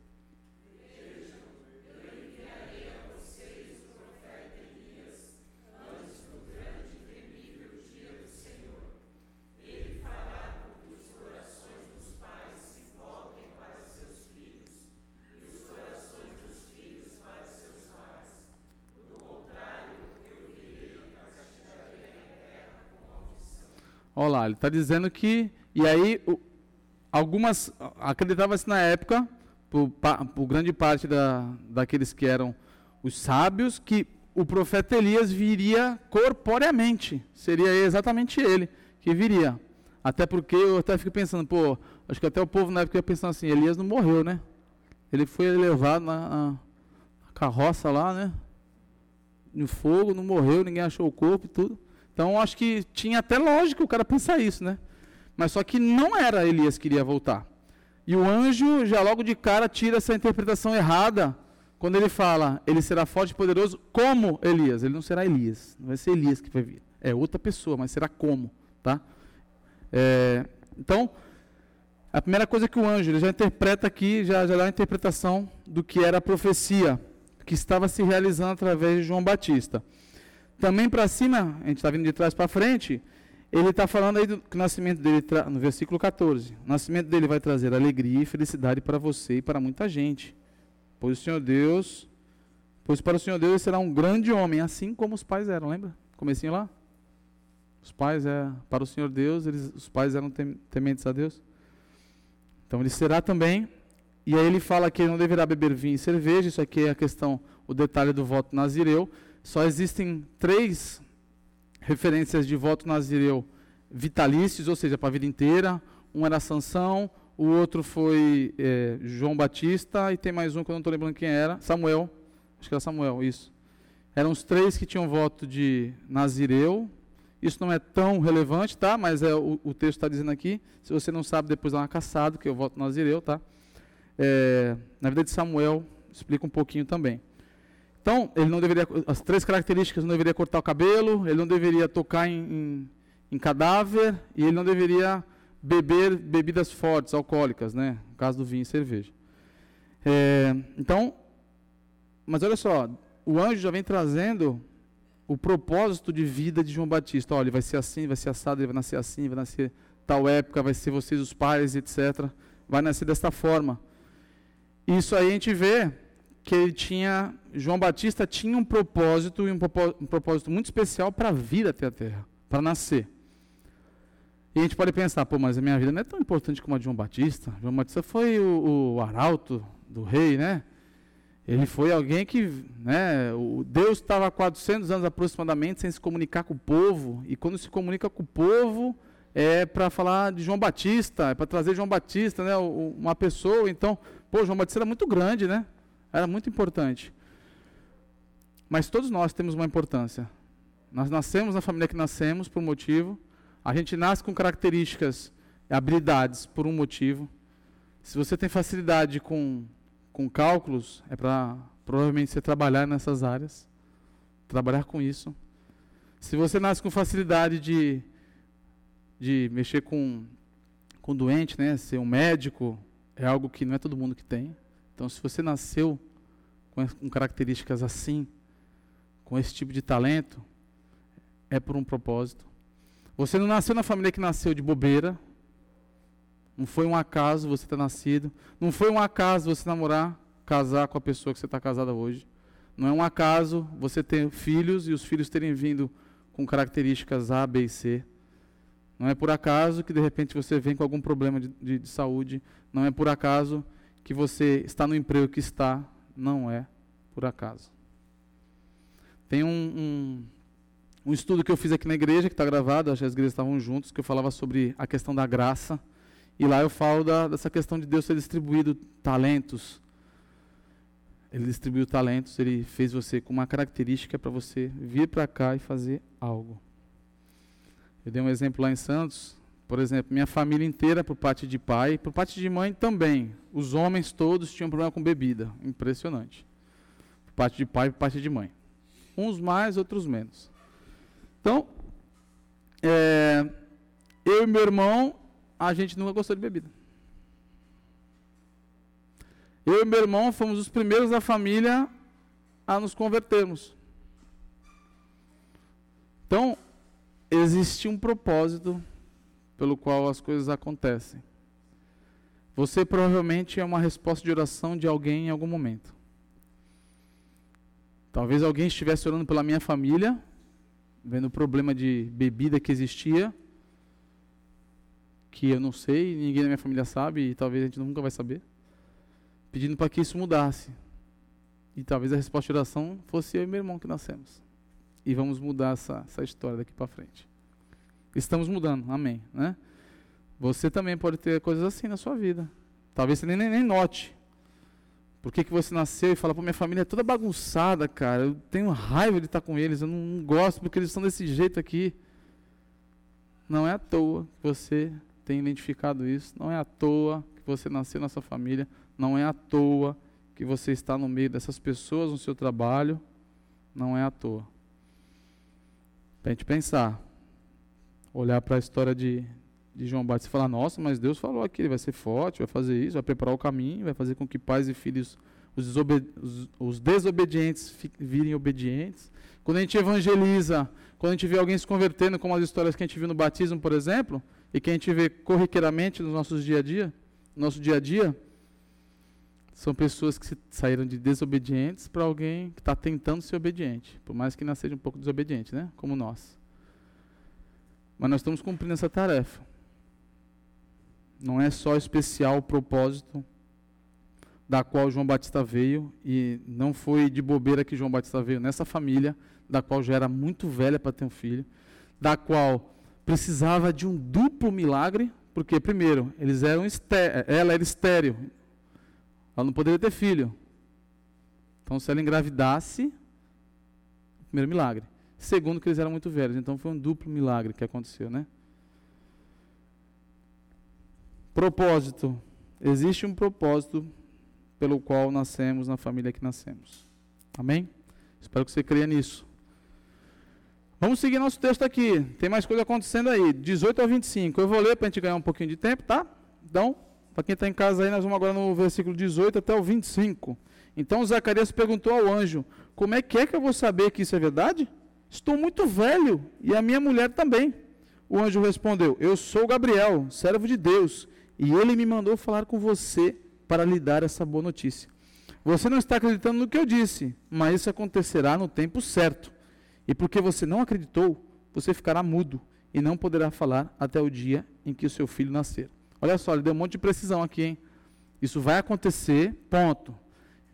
Olha lá, ele está dizendo que. E aí, algumas. Acreditava-se na época, por, por grande parte da, daqueles que eram os sábios, que o profeta Elias viria corporeamente. Seria exatamente ele que viria. Até porque eu até fico pensando, pô, acho que até o povo na época ia pensando assim: Elias não morreu, né? Ele foi levado na, na carroça lá, né? No fogo, não morreu, ninguém achou o corpo e tudo. Então acho que tinha até lógica o cara pensar isso, né? Mas só que não era Elias que iria voltar. E o anjo já logo de cara tira essa interpretação errada quando ele fala, ele será forte e poderoso como Elias. Ele não será Elias, não vai ser Elias que vai vir. É outra pessoa, mas será como, tá? É, então, a primeira coisa que o anjo ele já interpreta aqui, já, já dá a interpretação do que era a profecia. que estava se realizando através de João Batista. Também para cima, a gente está vindo de trás para frente, ele está falando aí do que o nascimento dele, no versículo 14, o nascimento dele vai trazer alegria e felicidade para você e para muita gente. Pois o Senhor Deus, pois para o Senhor Deus ele será um grande homem, assim como os pais eram, lembra? Comecinho lá? Os pais, é, para o Senhor Deus, eles, os pais eram tementes a Deus. Então ele será também. E aí ele fala que ele não deverá beber vinho e cerveja. Isso aqui é a questão, o detalhe do voto nazireu. Só existem três referências de voto nazireu vitalícios, ou seja, para a vida inteira. Um era Sansão, o outro foi é, João Batista, e tem mais um que eu não estou lembrando quem era, Samuel. Acho que era Samuel, isso. Eram os três que tinham voto de nazireu, isso não é tão relevante, tá? Mas é, o, o texto está dizendo aqui. Se você não sabe, depois dá uma caçada, que eu voto Nazireu, tá? É, na vida de Samuel, explica um pouquinho também. Então, ele não deveria. As três características: não deveria cortar o cabelo, ele não deveria tocar em, em, em cadáver, e ele não deveria beber bebidas fortes, alcoólicas, né? No caso do vinho e cerveja. É, então, mas olha só, o anjo já vem trazendo o propósito de vida de João Batista. Olha, ele vai ser assim, vai ser assado, ele vai nascer assim, vai nascer tal época, vai ser vocês os pais, etc. Vai nascer desta forma. Isso aí a gente vê que ele tinha, João Batista tinha um propósito e um propósito, muito especial para vir até a terra, para nascer. E a gente pode pensar, pô, mas a minha vida não é tão importante como a de João Batista. João Batista foi o, o arauto do rei, né? Ele foi alguém que, né, o Deus estava há 400 anos aproximadamente sem se comunicar com o povo, e quando se comunica com o povo é para falar de João Batista, é para trazer João Batista, né, uma pessoa, então, pô, João Batista era muito grande, né? Era muito importante. Mas todos nós temos uma importância. Nós nascemos na família que nascemos por um motivo, a gente nasce com características, habilidades por um motivo. Se você tem facilidade com com cálculos, é para provavelmente você trabalhar nessas áreas, trabalhar com isso. Se você nasce com facilidade de, de mexer com, com doente, né, ser um médico, é algo que não é todo mundo que tem. Então, se você nasceu com, características assim, com esse tipo de talento, é por um propósito. Você não nasceu na família que nasceu de bobeira, não foi um acaso você ter nascido. Não foi um acaso você namorar, casar com a pessoa que você está casada hoje. Não é um acaso você ter filhos e os filhos terem vindo com características A, B e C. Não é por acaso que de repente você vem com algum problema de, de, de saúde. Não é por acaso que você está no emprego que está. Não é por acaso. Tem um, um, um estudo que eu fiz aqui na igreja, que está gravado, acho que as igrejas estavam juntos, que eu falava sobre a questão da graça. E lá eu falo da, dessa questão de Deus ter distribuído talentos. Ele distribuiu talentos, ele fez você com uma característica para você vir para cá e fazer algo. Eu dei um exemplo lá em Santos, por exemplo, minha família inteira, por parte de pai, por parte de mãe também. Os homens todos tinham problema com bebida. Impressionante. Por parte de pai e por parte de mãe. Uns mais, outros menos. Então, é, eu e meu irmão, a gente nunca gostou de bebida. Eu e meu irmão fomos os primeiros da família a nos convertermos. Então, existe um propósito pelo qual as coisas acontecem. Você provavelmente é uma resposta de oração de alguém em algum momento. Talvez alguém estivesse orando pela minha família, vendo o problema de bebida que existia, que eu não sei, ninguém da minha família sabe e talvez a gente nunca vai saber, pedindo para que isso mudasse. E talvez a resposta de oração fosse eu e meu irmão que nascemos. E vamos mudar essa, essa história daqui para frente. Estamos mudando, amém. Né? Você também pode ter coisas assim na sua vida. Talvez você nem, nem, note. Por que, que você nasceu e fala, pô, minha família é toda bagunçada, cara. Eu tenho raiva de estar com eles, eu não, gosto porque eles estão desse jeito aqui. Não é à toa que você tem identificado isso. Não é à toa que você nasceu nessa família, não é à toa que você está no meio dessas pessoas no seu trabalho, não é à toa. Para a gente pensar, olhar para a história de, de João Batista e falar: nossa, mas Deus falou aqui, ele vai ser forte, vai fazer isso, vai preparar o caminho, vai fazer com que pais e filhos os, os, os desobedientes virem obedientes. Quando a gente evangeliza, quando a gente vê alguém se convertendo, como as histórias que a gente viu no batismo, por exemplo, e que a gente vê corriqueiramente nos nossos dia a dia, no nosso dia a dia, são pessoas que saíram de desobedientes para alguém que está tentando ser obediente, por mais que ainda seja um pouco desobediente, né? Como nós. Mas nós estamos cumprindo essa tarefa. Não é só especial o propósito da qual João Batista veio, e não foi de bobeira que João Batista veio nessa família, da qual já era muito velha para ter um filho, da qual precisava de um duplo milagre, porque, primeiro, eles eram ela era estéreo, ela não poderia ter filho. Então, se ela engravidasse, primeiro milagre. Segundo, que eles eram muito velhos. Então, foi um duplo milagre que aconteceu, né? Propósito. Existe um propósito pelo qual nascemos na família que nascemos. Amém? Espero que você creia nisso. Vamos seguir nosso texto aqui. Tem mais coisa acontecendo aí. 18 ao 25. Eu vou ler para a gente ganhar um pouquinho de tempo, tá? Então, para quem está em casa aí, nós vamos agora no versículo 18 até o 25. Então Zacarias perguntou ao anjo: Como é que é que eu vou saber que isso é verdade? Estou muito velho e a minha mulher também. O anjo respondeu: Eu sou Gabriel, servo de Deus, e ele me mandou falar com você para lhe dar essa boa notícia. Você não está acreditando no que eu disse, mas isso acontecerá no tempo certo. E porque você não acreditou, você ficará mudo e não poderá falar até o dia em que o seu filho nascer. Olha só, ele deu um monte de precisão aqui, hein? Isso vai acontecer, ponto.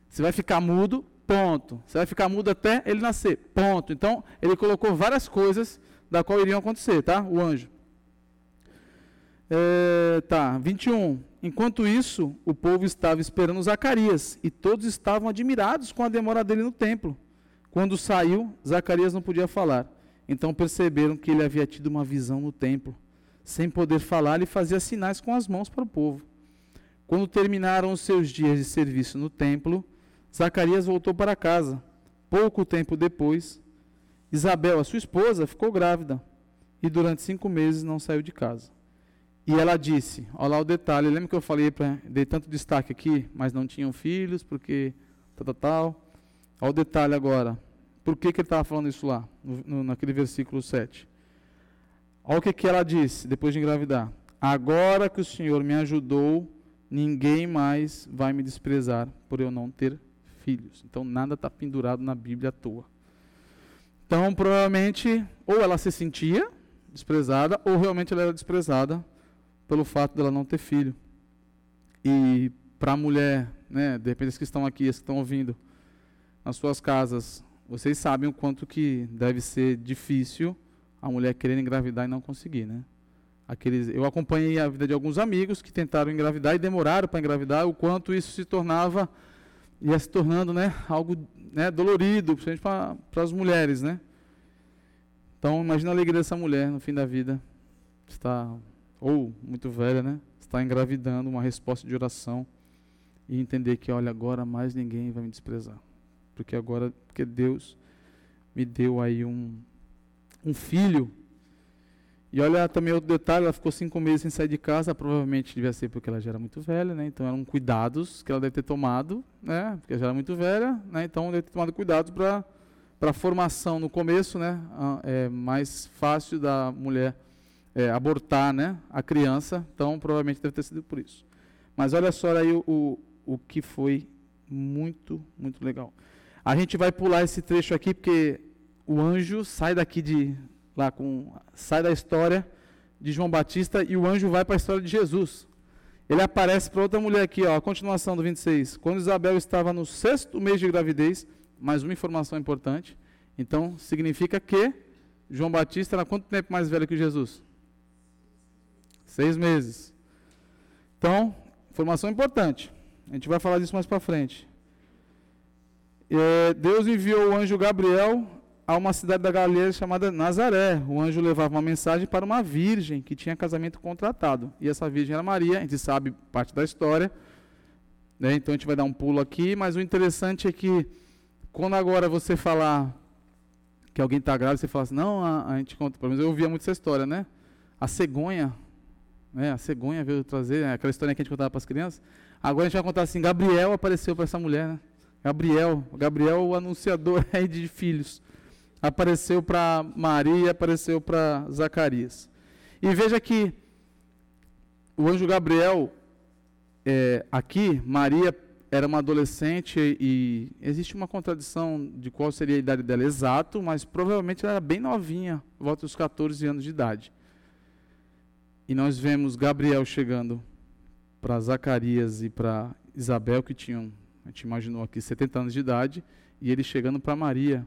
Você vai ficar mudo, ponto. Você vai ficar mudo até ele nascer, ponto. Então, ele colocou várias coisas da qual iriam acontecer, tá? O anjo. É, tá, 21. Enquanto isso, o povo estava esperando Zacarias e todos estavam admirados com a demora dele no templo. Quando saiu, Zacarias não podia falar. Então perceberam que ele havia tido uma visão no templo sem poder falar, ele fazia sinais com as mãos para o povo. Quando terminaram os seus dias de serviço no templo, Zacarias voltou para casa. Pouco tempo depois, Isabel, a sua esposa, ficou grávida e durante cinco meses não saiu de casa. E ela disse: Olha lá o detalhe, lembra que eu falei, pra, dei tanto destaque aqui, mas não tinham filhos, porque tal, tal, tal. Olha o detalhe agora. Por que, que ele estava falando isso lá, no, naquele versículo 7? Olha o que, que ela disse depois de engravidar. Agora que o Senhor me ajudou, ninguém mais vai me desprezar por eu não ter filhos. Então nada está pendurado na Bíblia à toa. Então provavelmente ou ela se sentia desprezada ou realmente ela era desprezada pelo fato dela não ter filho. E para a mulher, né, de repente as que estão aqui, as que estão ouvindo, nas suas casas, vocês sabem o quanto que deve ser difícil a mulher querendo engravidar e não conseguir, né? Aqueles, eu acompanhei a vida de alguns amigos que tentaram engravidar e demoraram para engravidar, o quanto isso se tornava, ia se tornando né, algo né, dolorido, principalmente para as mulheres, né? Então, imagina a alegria dessa mulher no fim da vida, está, ou muito velha, né? Está engravidando, uma resposta de oração e entender que, olha, agora mais ninguém vai me desprezar. Porque agora, porque Deus me deu aí um, um filho. E olha também outro detalhe, ela ficou cinco meses sem sair de casa, provavelmente devia ser porque ela já era muito velha, né? Então eram cuidados que ela deve ter tomado, né? Porque ela já era muito velha, né? Então deve ter tomado cuidados para para formação no começo, né? É mais fácil da mulher é, abortar, né? A criança, então provavelmente deve ter sido por isso. Mas olha só aí o, o, o que foi muito, muito legal. A gente vai pular esse trecho aqui porque o anjo sai daqui de lá com sai da história de João Batista e o anjo vai para a história de Jesus. Ele aparece para outra mulher aqui, ó, a continuação do 26. Quando Isabel estava no sexto mês de gravidez, mais uma informação importante. Então, significa que João Batista era quanto tempo mais velho que Jesus? Seis meses. Então, informação importante. A gente vai falar disso mais para frente. É, Deus enviou o anjo Gabriel a uma cidade da Galileia chamada Nazaré. O anjo levava uma mensagem para uma virgem que tinha casamento contratado. E essa virgem era Maria, a gente sabe parte da história. Né? Então a gente vai dar um pulo aqui, mas o interessante é que quando agora você falar que alguém está grávida, você fala assim, não, a, a gente conta, pelo menos eu ouvia muito essa história, né? A cegonha, né? A cegonha veio trazer, né? aquela história que a gente contava para as crianças. Agora a gente vai contar assim, Gabriel apareceu para essa mulher, né? Gabriel, Gabriel, o anunciador aí de filhos, apareceu para Maria apareceu para Zacarias. E veja que o anjo Gabriel, é, aqui, Maria era uma adolescente e existe uma contradição de qual seria a idade dela exato, mas provavelmente ela era bem novinha, volta dos 14 anos de idade. E nós vemos Gabriel chegando para Zacarias e para Isabel, que tinham, a gente imaginou aqui, 70 anos de idade, e ele chegando para Maria,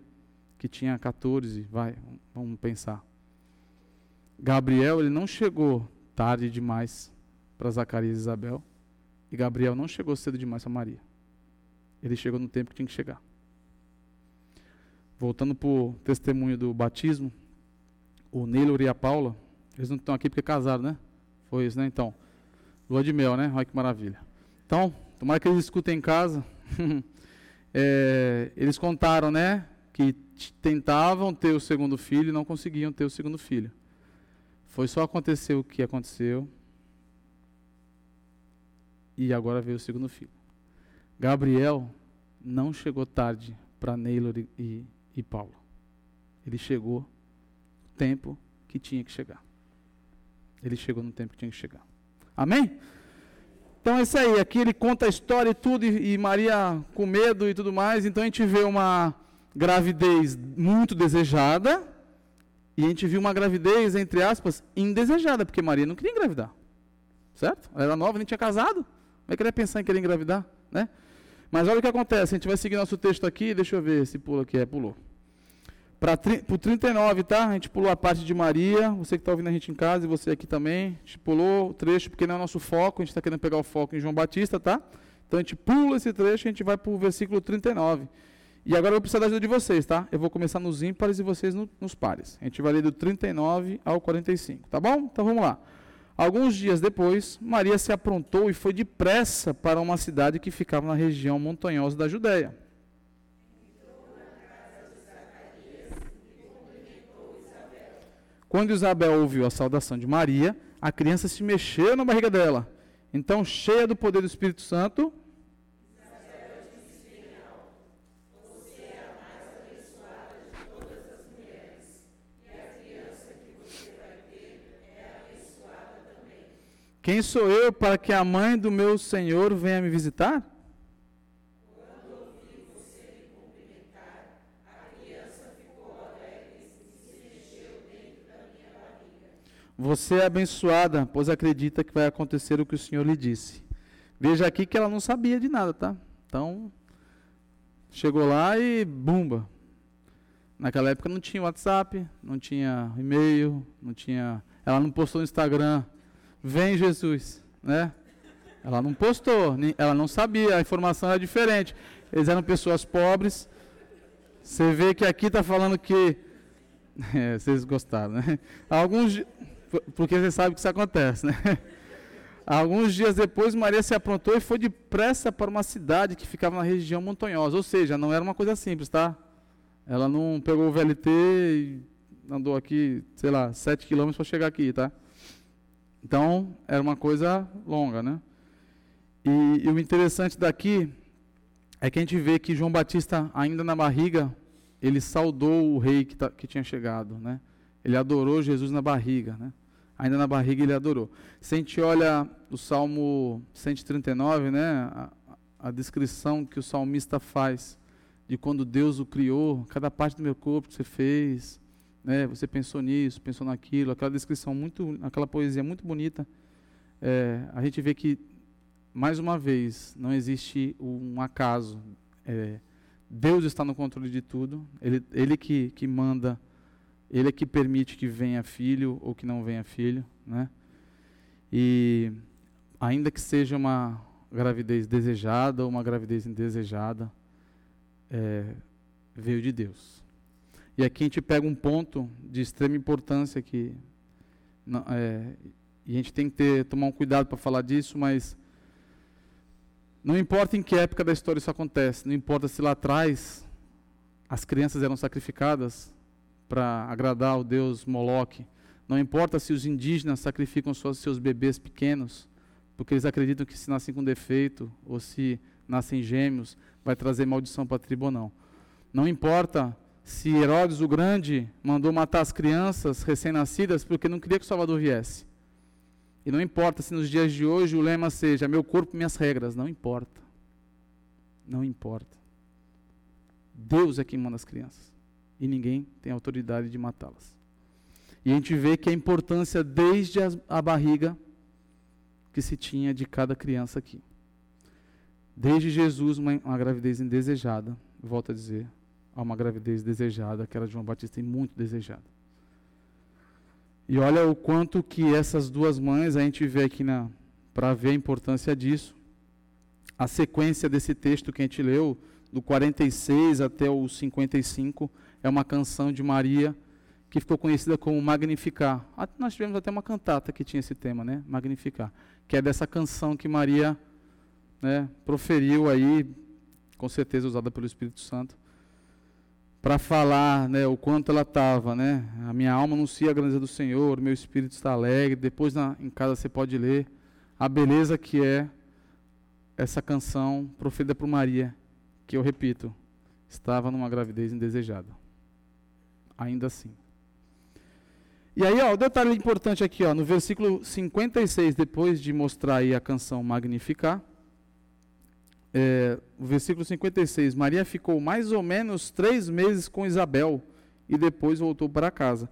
que tinha 14, vai, vamos pensar. Gabriel, ele não chegou tarde demais para Zacarias e Isabel, e Gabriel não chegou cedo demais para Maria. Ele chegou no tempo que tinha que chegar. Voltando para o testemunho do batismo, o Neylor e a Paula, eles não estão aqui porque casaram, né? Foi isso, né? Então, lua de mel, né? Olha que maravilha. Então, tomara que eles escutem em casa. é, eles contaram, né? Que tentavam ter o segundo filho e não conseguiam ter o segundo filho. Foi só acontecer o que aconteceu e agora veio o segundo filho. Gabriel não chegou tarde para Neylor e, e, Paulo. Ele chegou no tempo que tinha que chegar. Ele chegou no tempo que tinha que chegar. Amém? Então é isso aí. Aqui ele conta a história e tudo, e, e Maria com medo e tudo mais. Então a gente vê uma gravidez muito desejada. E a gente viu uma gravidez, entre aspas, indesejada, porque Maria não queria engravidar. Certo? Ela era nova, nem tinha casado. Como é que ele ia pensar em querer engravidar? Né? Mas olha o que acontece, a gente vai seguir nosso texto aqui, deixa eu ver se pula aqui, é, pulou. Para o 39, tá? A gente pulou a parte de Maria, você que está ouvindo a gente em casa e você aqui também. A gente pulou o trecho porque não é o nosso foco, a gente está querendo pegar o foco em João Batista, tá? Então a gente pula esse trecho e a gente vai para o versículo 39. E agora eu vou precisar da ajuda de vocês, tá? Eu vou começar nos ímpares e vocês no, nos pares. A gente vai ler do 39 ao 45, tá bom? Então vamos lá. Alguns dias depois, Maria se aprontou e foi depressa para uma cidade que ficava na região montanhosa da Judéia. Quando Isabel ouviu a saudação de Maria, a criança se mexeu na barriga dela. Então, cheia do poder do Espírito Santo, Quem sou eu para que a mãe do meu Senhor venha me visitar? Você é abençoada, pois acredita que vai acontecer o que o Senhor lhe disse. Veja aqui que ela não sabia de nada, tá? Então, chegou lá e bumba. Naquela época não tinha WhatsApp, não tinha e-mail, não tinha. Ela não postou no Instagram vem Jesus, né? Ela não postou, ela não sabia, a informação era diferente. Eles eram pessoas pobres. Você vê que aqui está falando que. É, vocês gostaram, né? Alguns. Porque você sabe que isso acontece, né? Alguns dias depois, Maria se aprontou e foi depressa para uma cidade que ficava na região montanhosa. Ou seja, não era uma coisa simples, tá? Ela não pegou o VLT e andou aqui, sei lá, 7 quilômetros para chegar aqui, tá? Então, era uma coisa longa, né? E, e, o interessante daqui é que a gente vê que João Batista, ainda na barriga, ele saudou o rei que, tá, que tinha chegado, né? Ele adorou Jesus na barriga, né? Ainda na barriga ele adorou. Se a gente olha o Salmo 139, né? A, a descrição que o salmista faz de quando Deus o criou, cada parte do meu corpo que você fez, né, você pensou nisso, pensou naquilo, aquela descrição muito, aquela poesia muito bonita, é, a gente vê que, mais uma vez, não existe um acaso. É, Deus está no controle de tudo, Ele, ele que, que manda, Ele é que permite que venha filho ou que não venha filho, né? E ainda que seja uma gravidez desejada ou uma gravidez indesejada, é, veio de Deus. E aqui a gente pega um ponto de extrema importância que é, e a gente tem que ter, tomar um cuidado para falar disso, mas não importa em que época da história isso acontece, não importa se lá atrás as crianças eram sacrificadas para agradar o deus Moloque, não importa se os indígenas sacrificam só seus bebês pequenos, porque eles acreditam que se nascem com defeito ou se nascem gêmeos, vai trazer maldição para a tribo ou não. Não importa se Herodes o Grande mandou matar as crianças recém-nascidas porque não queria que o Salvador viesse. E não importa se nos dias de hoje o lema seja meu corpo, minhas regras. Não importa. Não importa. Deus é quem manda as crianças. E ninguém tem autoridade de matá-las. E a gente vê que a importância desde a barriga que se tinha de cada criança aqui. Desde Jesus, uma, uma gravidez indesejada, volto a dizer, há uma gravidez desejada, que era de João Batista e muito desejada. E olha o quanto que essas duas mães, a gente vê aqui para ver a importância disso. A sequência desse texto que a gente leu, do 46 até o 55, é uma canção de Maria que ficou conhecida como Magnificar. Ah, nós tivemos até uma cantata que tinha esse tema, né? Magnificar, que é dessa canção que Maria né, proferiu aí, com certeza usada pelo Espírito Santo, para falar né, o quanto ela estava. Né? A minha alma anuncia a grandeza do Senhor, meu espírito está alegre. Depois na, em casa você pode ler a beleza que é essa canção proferida por Maria, que eu repito, estava numa gravidez indesejada. Ainda assim. E aí, ó, o detalhe importante aqui, ó, no versículo 56, depois de mostrar aí a canção Magnificar, é, o versículo 56, Maria ficou mais ou menos três meses com Isabel e depois voltou para casa.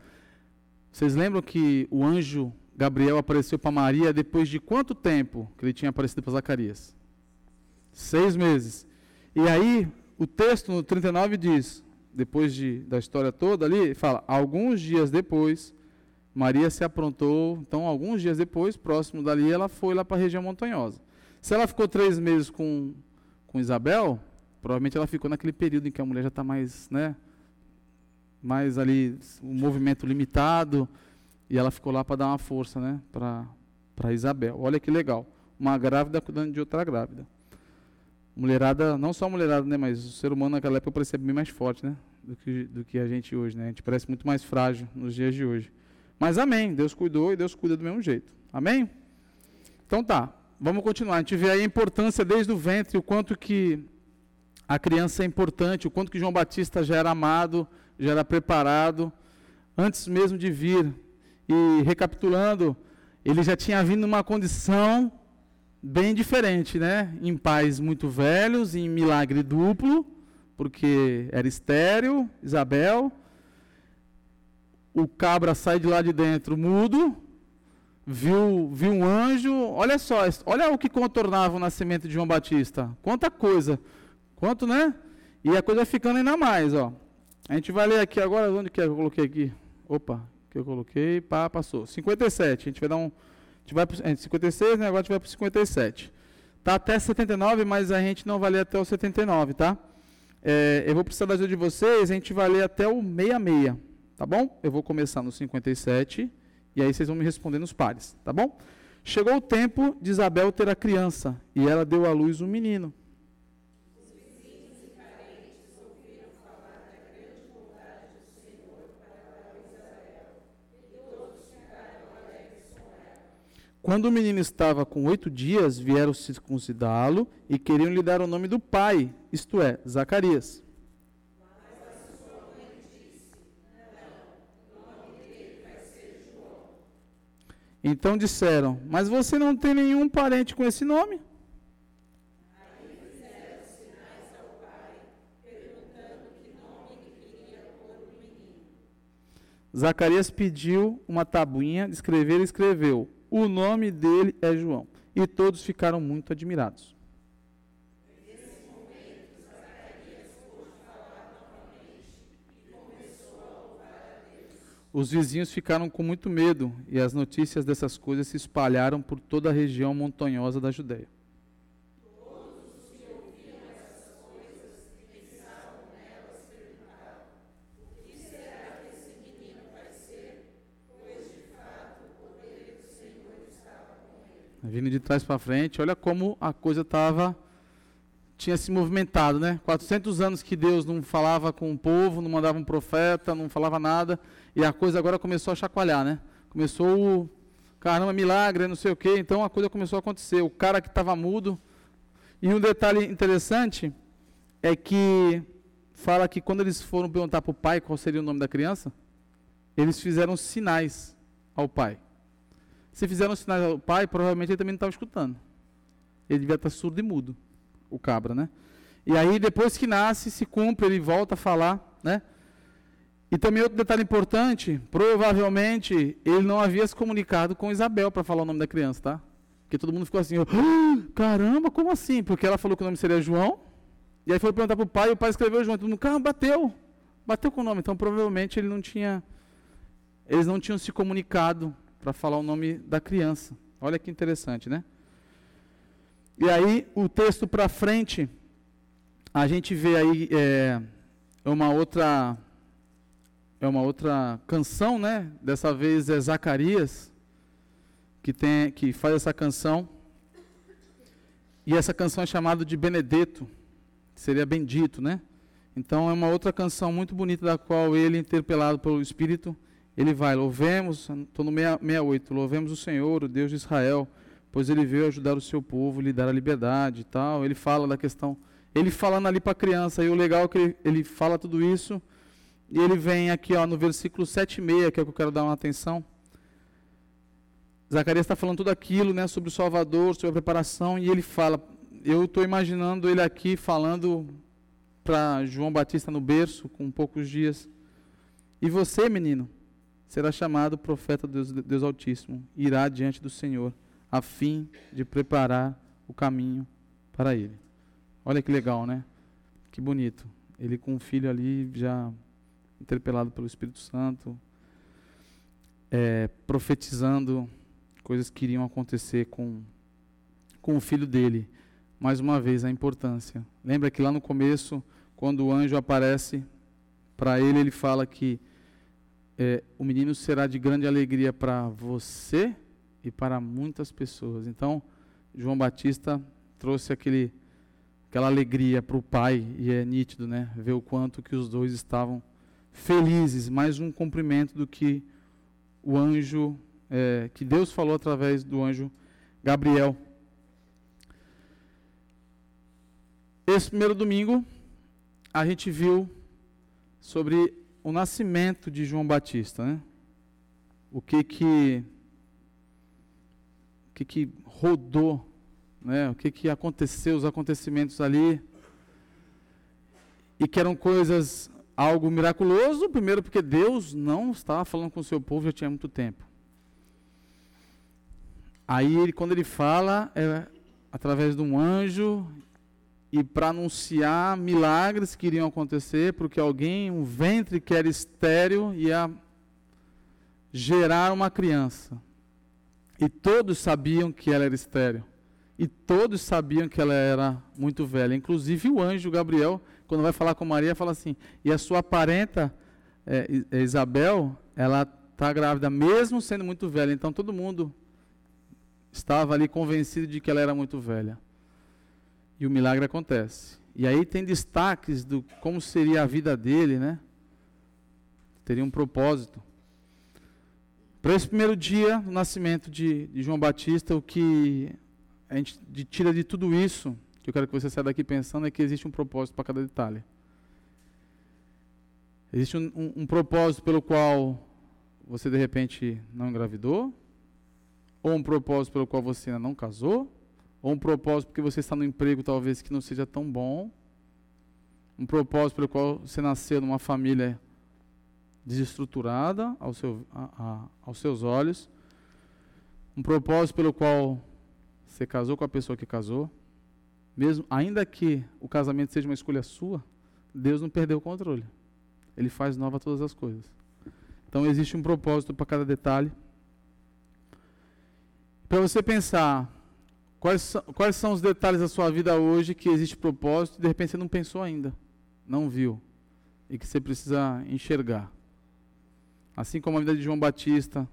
Vocês lembram que o anjo Gabriel apareceu para Maria depois de quanto tempo que ele tinha aparecido para Zacarias? Seis meses. E aí, o texto no 39 diz, depois de, da história toda ali, fala: alguns dias depois, Maria se aprontou. Então, alguns dias depois, próximo dali, ela foi lá para a região montanhosa. Se ela ficou três meses com com Isabel, provavelmente ela ficou naquele período em que a mulher já está mais, né, mais ali, um movimento limitado, e ela ficou lá para dar uma força, né, para Isabel. Olha que legal, uma grávida cuidando de outra grávida. Mulherada, não só mulherada, né, mas o ser humano naquela época parecia bem mais forte, né, do que, do que a gente hoje, né, a gente parece muito mais frágil nos dias de hoje. Mas amém, Deus cuidou e Deus cuida do mesmo jeito. Amém? Então tá, Vamos continuar. A gente vê aí a importância desde o ventre, o quanto que a criança é importante, o quanto que João Batista já era amado, já era preparado, antes mesmo de vir. E recapitulando, ele já tinha vindo numa condição bem diferente, né? Em pais muito velhos, em milagre duplo, porque era estéreo, Isabel. O cabra sai de lá de dentro mudo, viu, viu um anjo. Olha só, olha o que contornava o nascimento de João Batista. Quanta coisa. Quanto, né? E a coisa ficando ainda mais, ó. A gente vai ler aqui agora, onde que é eu coloquei aqui? Opa, que eu coloquei, pá, passou. 57, a gente vai dar um... A gente vai para 56, né? Agora a gente vai para 57. Tá até 79, mas a gente não vai ler até o 79, tá? É, eu vou precisar da ajuda de vocês, a gente vai ler até o 66, tá bom? Eu vou começar no 57 e aí vocês vão me responder nos pares, tá bom? Chegou o tempo de Isabel ter a criança, e ela deu à luz um menino. Quando o menino estava com oito dias, vieram circuncidá-lo e queriam lhe dar o nome do pai, isto é, Zacarias. Então disseram: Mas você não tem nenhum parente com esse nome? Zacarias pediu uma tabuinha de escrever e escreveu: O nome dele é João. E todos ficaram muito admirados. Os vizinhos ficaram com muito medo e as notícias dessas coisas se espalharam por toda a região montanhosa da Judéia. Vindo de trás para frente, olha como a coisa estava tinha se movimentado, né? 400 anos que Deus não falava com o povo, não mandava um profeta, não falava nada, e a coisa agora começou a chacoalhar, né? Começou o caramba, milagre, não sei o quê, então a coisa começou a acontecer. O cara que estava mudo. E um detalhe interessante é que fala que quando eles foram perguntar para o pai qual seria o nome da criança, eles fizeram sinais ao pai. Se fizeram sinais ao pai, provavelmente ele também não estava escutando. Ele devia estar surdo e mudo, o cabra, né? E aí, depois que nasce, se cumpre, ele volta a falar, né? E também outro detalhe importante, provavelmente ele não havia se comunicado com Isabel para falar o nome da criança, tá? Porque todo mundo ficou assim, oh, caramba, como assim? Porque ela falou que o nome seria João, e aí foi perguntar para o pai, e o pai escreveu João, todo mundo, caramba, bateu, bateu com o nome. Então provavelmente ele não tinha, eles não tinham se comunicado para falar o nome da criança. Olha que interessante, né? E aí o texto para frente, a gente vê aí é, uma outra é uma outra canção, né? Dessa vez é Zacarias que tem que faz essa canção. E essa canção é chamada de Benedetto, que seria bendito, né? Então é uma outra canção muito bonita da qual ele interpelado pelo Espírito, ele vai, louvemos, estou no 68, louvemos o Senhor, o Deus de Israel, pois ele veio ajudar o seu povo, lhe dar a liberdade e tal. Ele fala da questão, ele falando ali para a criança, e o legal é que ele, ele fala tudo isso e ele vem aqui ó, no versículo 7 e meia, que é o que eu quero dar uma atenção. Zacarias está falando tudo aquilo né, sobre o Salvador, sobre a preparação, e ele fala. Eu estou imaginando ele aqui falando para João Batista no berço, com poucos dias. E você, menino, será chamado profeta do Deus, Deus Altíssimo, irá diante do Senhor, a fim de preparar o caminho para ele. Olha que legal, né? Que bonito. Ele com o filho ali já interpelado pelo Espírito Santo, é, profetizando coisas que iriam acontecer com, com o filho dele. Mais uma vez, a importância. Lembra que lá no começo, quando o anjo aparece para ele, ele fala que é, o menino será de grande alegria para você e para muitas pessoas. Então, João Batista trouxe aquele, aquela alegria para o pai, e é nítido, né? Ver o quanto que os dois estavam felizes, mais um cumprimento do que o anjo, é, que Deus falou através do anjo Gabriel. Esse primeiro domingo, a gente viu sobre o nascimento de João Batista, né? O que que que que rodou, né? O que que aconteceu, os acontecimentos ali e que eram coisas algo miraculoso, primeiro porque Deus não estava falando com o seu povo já tinha muito tempo. Aí ele, quando ele fala, é através de um anjo e para anunciar milagres que iriam acontecer, porque alguém, um ventre que era estéreo, ia gerar uma criança. E todos sabiam que ela era estéreo. E todos sabiam que ela era muito velha. Inclusive o anjo Gabriel, quando vai falar com Maria, fala assim: e a sua parenta, é, Isabel, ela está grávida, mesmo sendo muito velha. Então todo mundo estava ali convencido de que ela era muito velha. E o milagre acontece. E aí tem destaques do como seria a vida dele, né? Teria um propósito. Para esse primeiro dia do nascimento de, de João Batista, o que a gente tira de tudo isso, que eu quero que você saia daqui pensando, é que existe um propósito para cada detalhe. Existe um, um, um propósito pelo qual você de repente não engravidou, ou um propósito pelo qual você ainda não casou, ou um propósito porque você está no emprego talvez que não seja tão bom, um propósito pelo qual você nasceu numa família desestruturada ao seu, a, a, aos seus olhos, um propósito pelo qual você casou com a pessoa que casou, mesmo ainda que o casamento seja uma escolha sua, Deus não perdeu o controle. Ele faz nova todas as coisas. Então existe um propósito para cada detalhe. Para você pensar quais, quais são os detalhes da sua vida hoje que existe propósito e de repente você não pensou ainda, não viu e que você precisa enxergar. Assim como a vida de João Batista,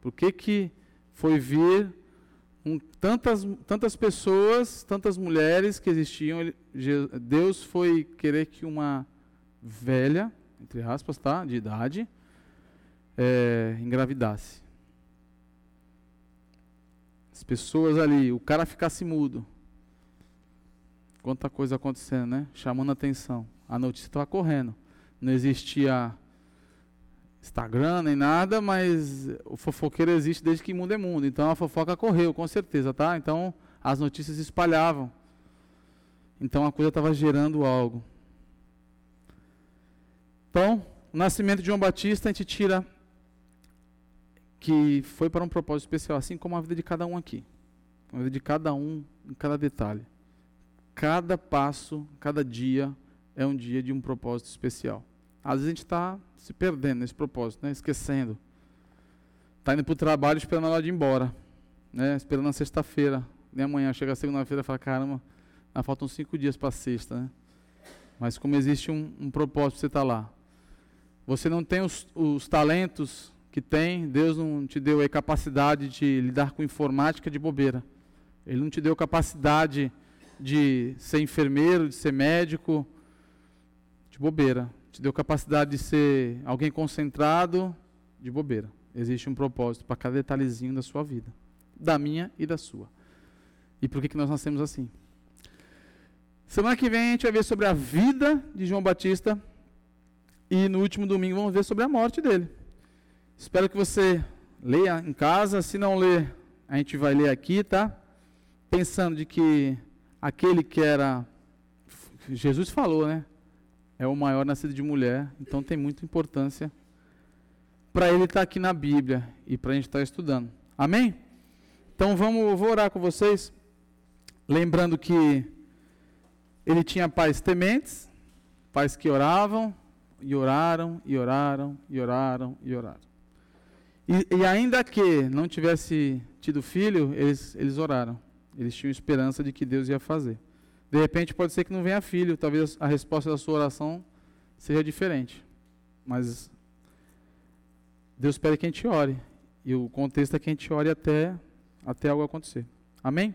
por que que foi vir com tantas, tantas pessoas, tantas mulheres que existiam, ele, Deus foi querer que uma velha, entre aspas, tá, de idade, é, engravidasse. As pessoas ali, o cara ficasse mudo. Quanta coisa acontecendo, né? Chamando atenção. A notícia estava correndo. Não existia Instagram nem nada, mas o fofoqueiro existe desde que mundo é mundo. Então a fofoca correu, com certeza, tá? Então as notícias espalhavam. Então a coisa estava gerando algo. Então, o nascimento de João Batista a gente tira que foi para um propósito especial, assim como a vida de cada um aqui. A vida de cada um, em cada detalhe. Cada passo, cada dia é um dia de um propósito especial. Às vezes a gente está se perdendo nesse propósito, né? esquecendo. Está indo para o trabalho esperando a hora de ir embora. Né? Esperando a sexta-feira. Nem amanhã, chega segunda-feira e fala, caramba, faltam cinco dias para sexta. Né? Mas como existe um, um propósito, você está lá. Você não tem os, os talentos que tem, Deus não te deu a capacidade de lidar com informática de bobeira. Ele não te deu capacidade de ser enfermeiro, de ser médico, de bobeira. Te deu capacidade de ser alguém concentrado, de bobeira. Existe um propósito para cada detalhezinho da sua vida, da minha e da sua. E por que, que nós nascemos assim? Semana que vem a gente vai ver sobre a vida de João Batista e no último domingo vamos ver sobre a morte dele. Espero que você leia em casa. Se não ler, a gente vai ler aqui, tá? Pensando de que aquele que era. Jesus falou, né? É o maior nascido de mulher. Então tem muita importância para ele estar tá aqui na Bíblia e para a gente estar tá estudando. Amém? Então vamos, vou orar com vocês. Lembrando que ele tinha pais tementes, pais que oravam, e oraram, e oraram, e oraram, e oraram. E, e, ainda que não tivesse tido filho, eles, eles oraram. Eles tinham esperança de que Deus ia fazer. De repente pode ser que não venha filho, talvez a resposta da sua oração seja diferente. Mas Deus espera que a gente ore. E o contexto é que a gente ore até, até algo acontecer. Amém?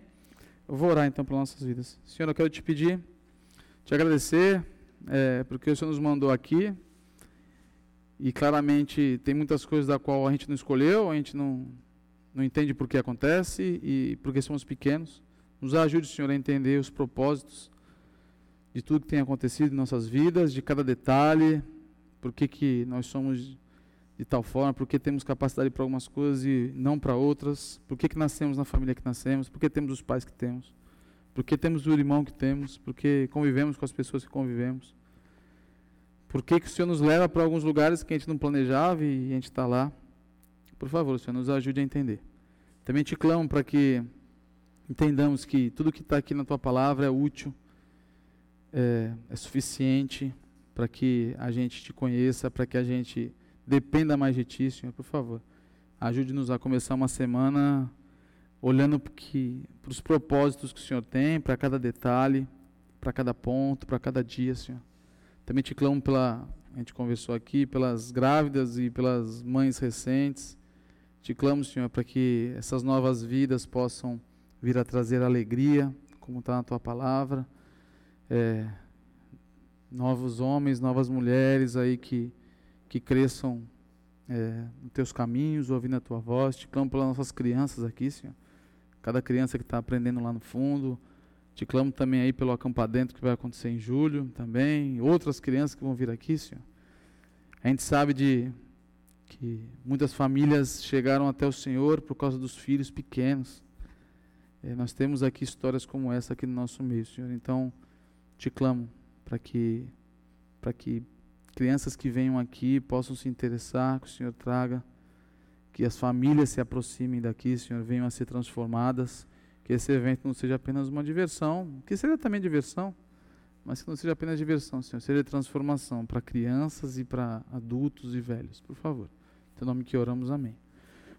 Eu vou orar então pelas nossas vidas. Senhor, eu quero te pedir, te agradecer, é, porque o Senhor nos mandou aqui. E claramente tem muitas coisas da qual a gente não escolheu, a gente não, não entende por que acontece e porque somos pequenos. Nos ajude, Senhor, a entender os propósitos de tudo que tem acontecido em nossas vidas, de cada detalhe, por que, que nós somos de tal forma, por que temos capacidade para algumas coisas e não para outras, por que, que nascemos na família que nascemos, por que temos os pais que temos, por que temos o irmão que temos, por que convivemos com as pessoas que convivemos. Por que, que o Senhor nos leva para alguns lugares que a gente não planejava e a gente está lá? Por favor, Senhor, nos ajude a entender. Também te clamo para que entendamos que tudo que está aqui na tua palavra é útil, é, é suficiente para que a gente te conheça, para que a gente dependa mais de ti, Senhor, por favor. Ajude-nos a começar uma semana olhando para os propósitos que o Senhor tem, para cada detalhe, para cada ponto, para cada dia, Senhor. Também te clamo pela, a gente conversou aqui, pelas grávidas e pelas mães recentes. Te clamo, Senhor, para que essas novas vidas possam vir a trazer alegria, como está na tua palavra. É, novos homens, novas mulheres aí que, que cresçam é, nos teus caminhos, ouvindo a tua voz. Te clamo pelas nossas crianças aqui, Senhor. Cada criança que está aprendendo lá no fundo, te clamo também aí pelo acampadento que vai acontecer em julho também, outras crianças que vão vir aqui, Senhor. A gente sabe de que muitas famílias chegaram até o Senhor por causa dos filhos pequenos. É, nós temos aqui histórias como essa aqui no nosso meio, Senhor. Então, te clamo para que que crianças que venham aqui possam se interessar, que o Senhor traga, que as famílias se aproximem daqui, Senhor, venham a ser transformadas que esse evento não seja apenas uma diversão, que seja também diversão, mas que não seja apenas diversão, Senhor, seja transformação para crianças e para adultos e velhos, por favor. Em nome que oramos, amém.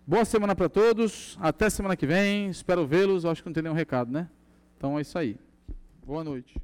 Boa semana para todos, até semana que vem, espero vê-los, acho que não tem nenhum recado, né? Então é isso aí. Boa noite.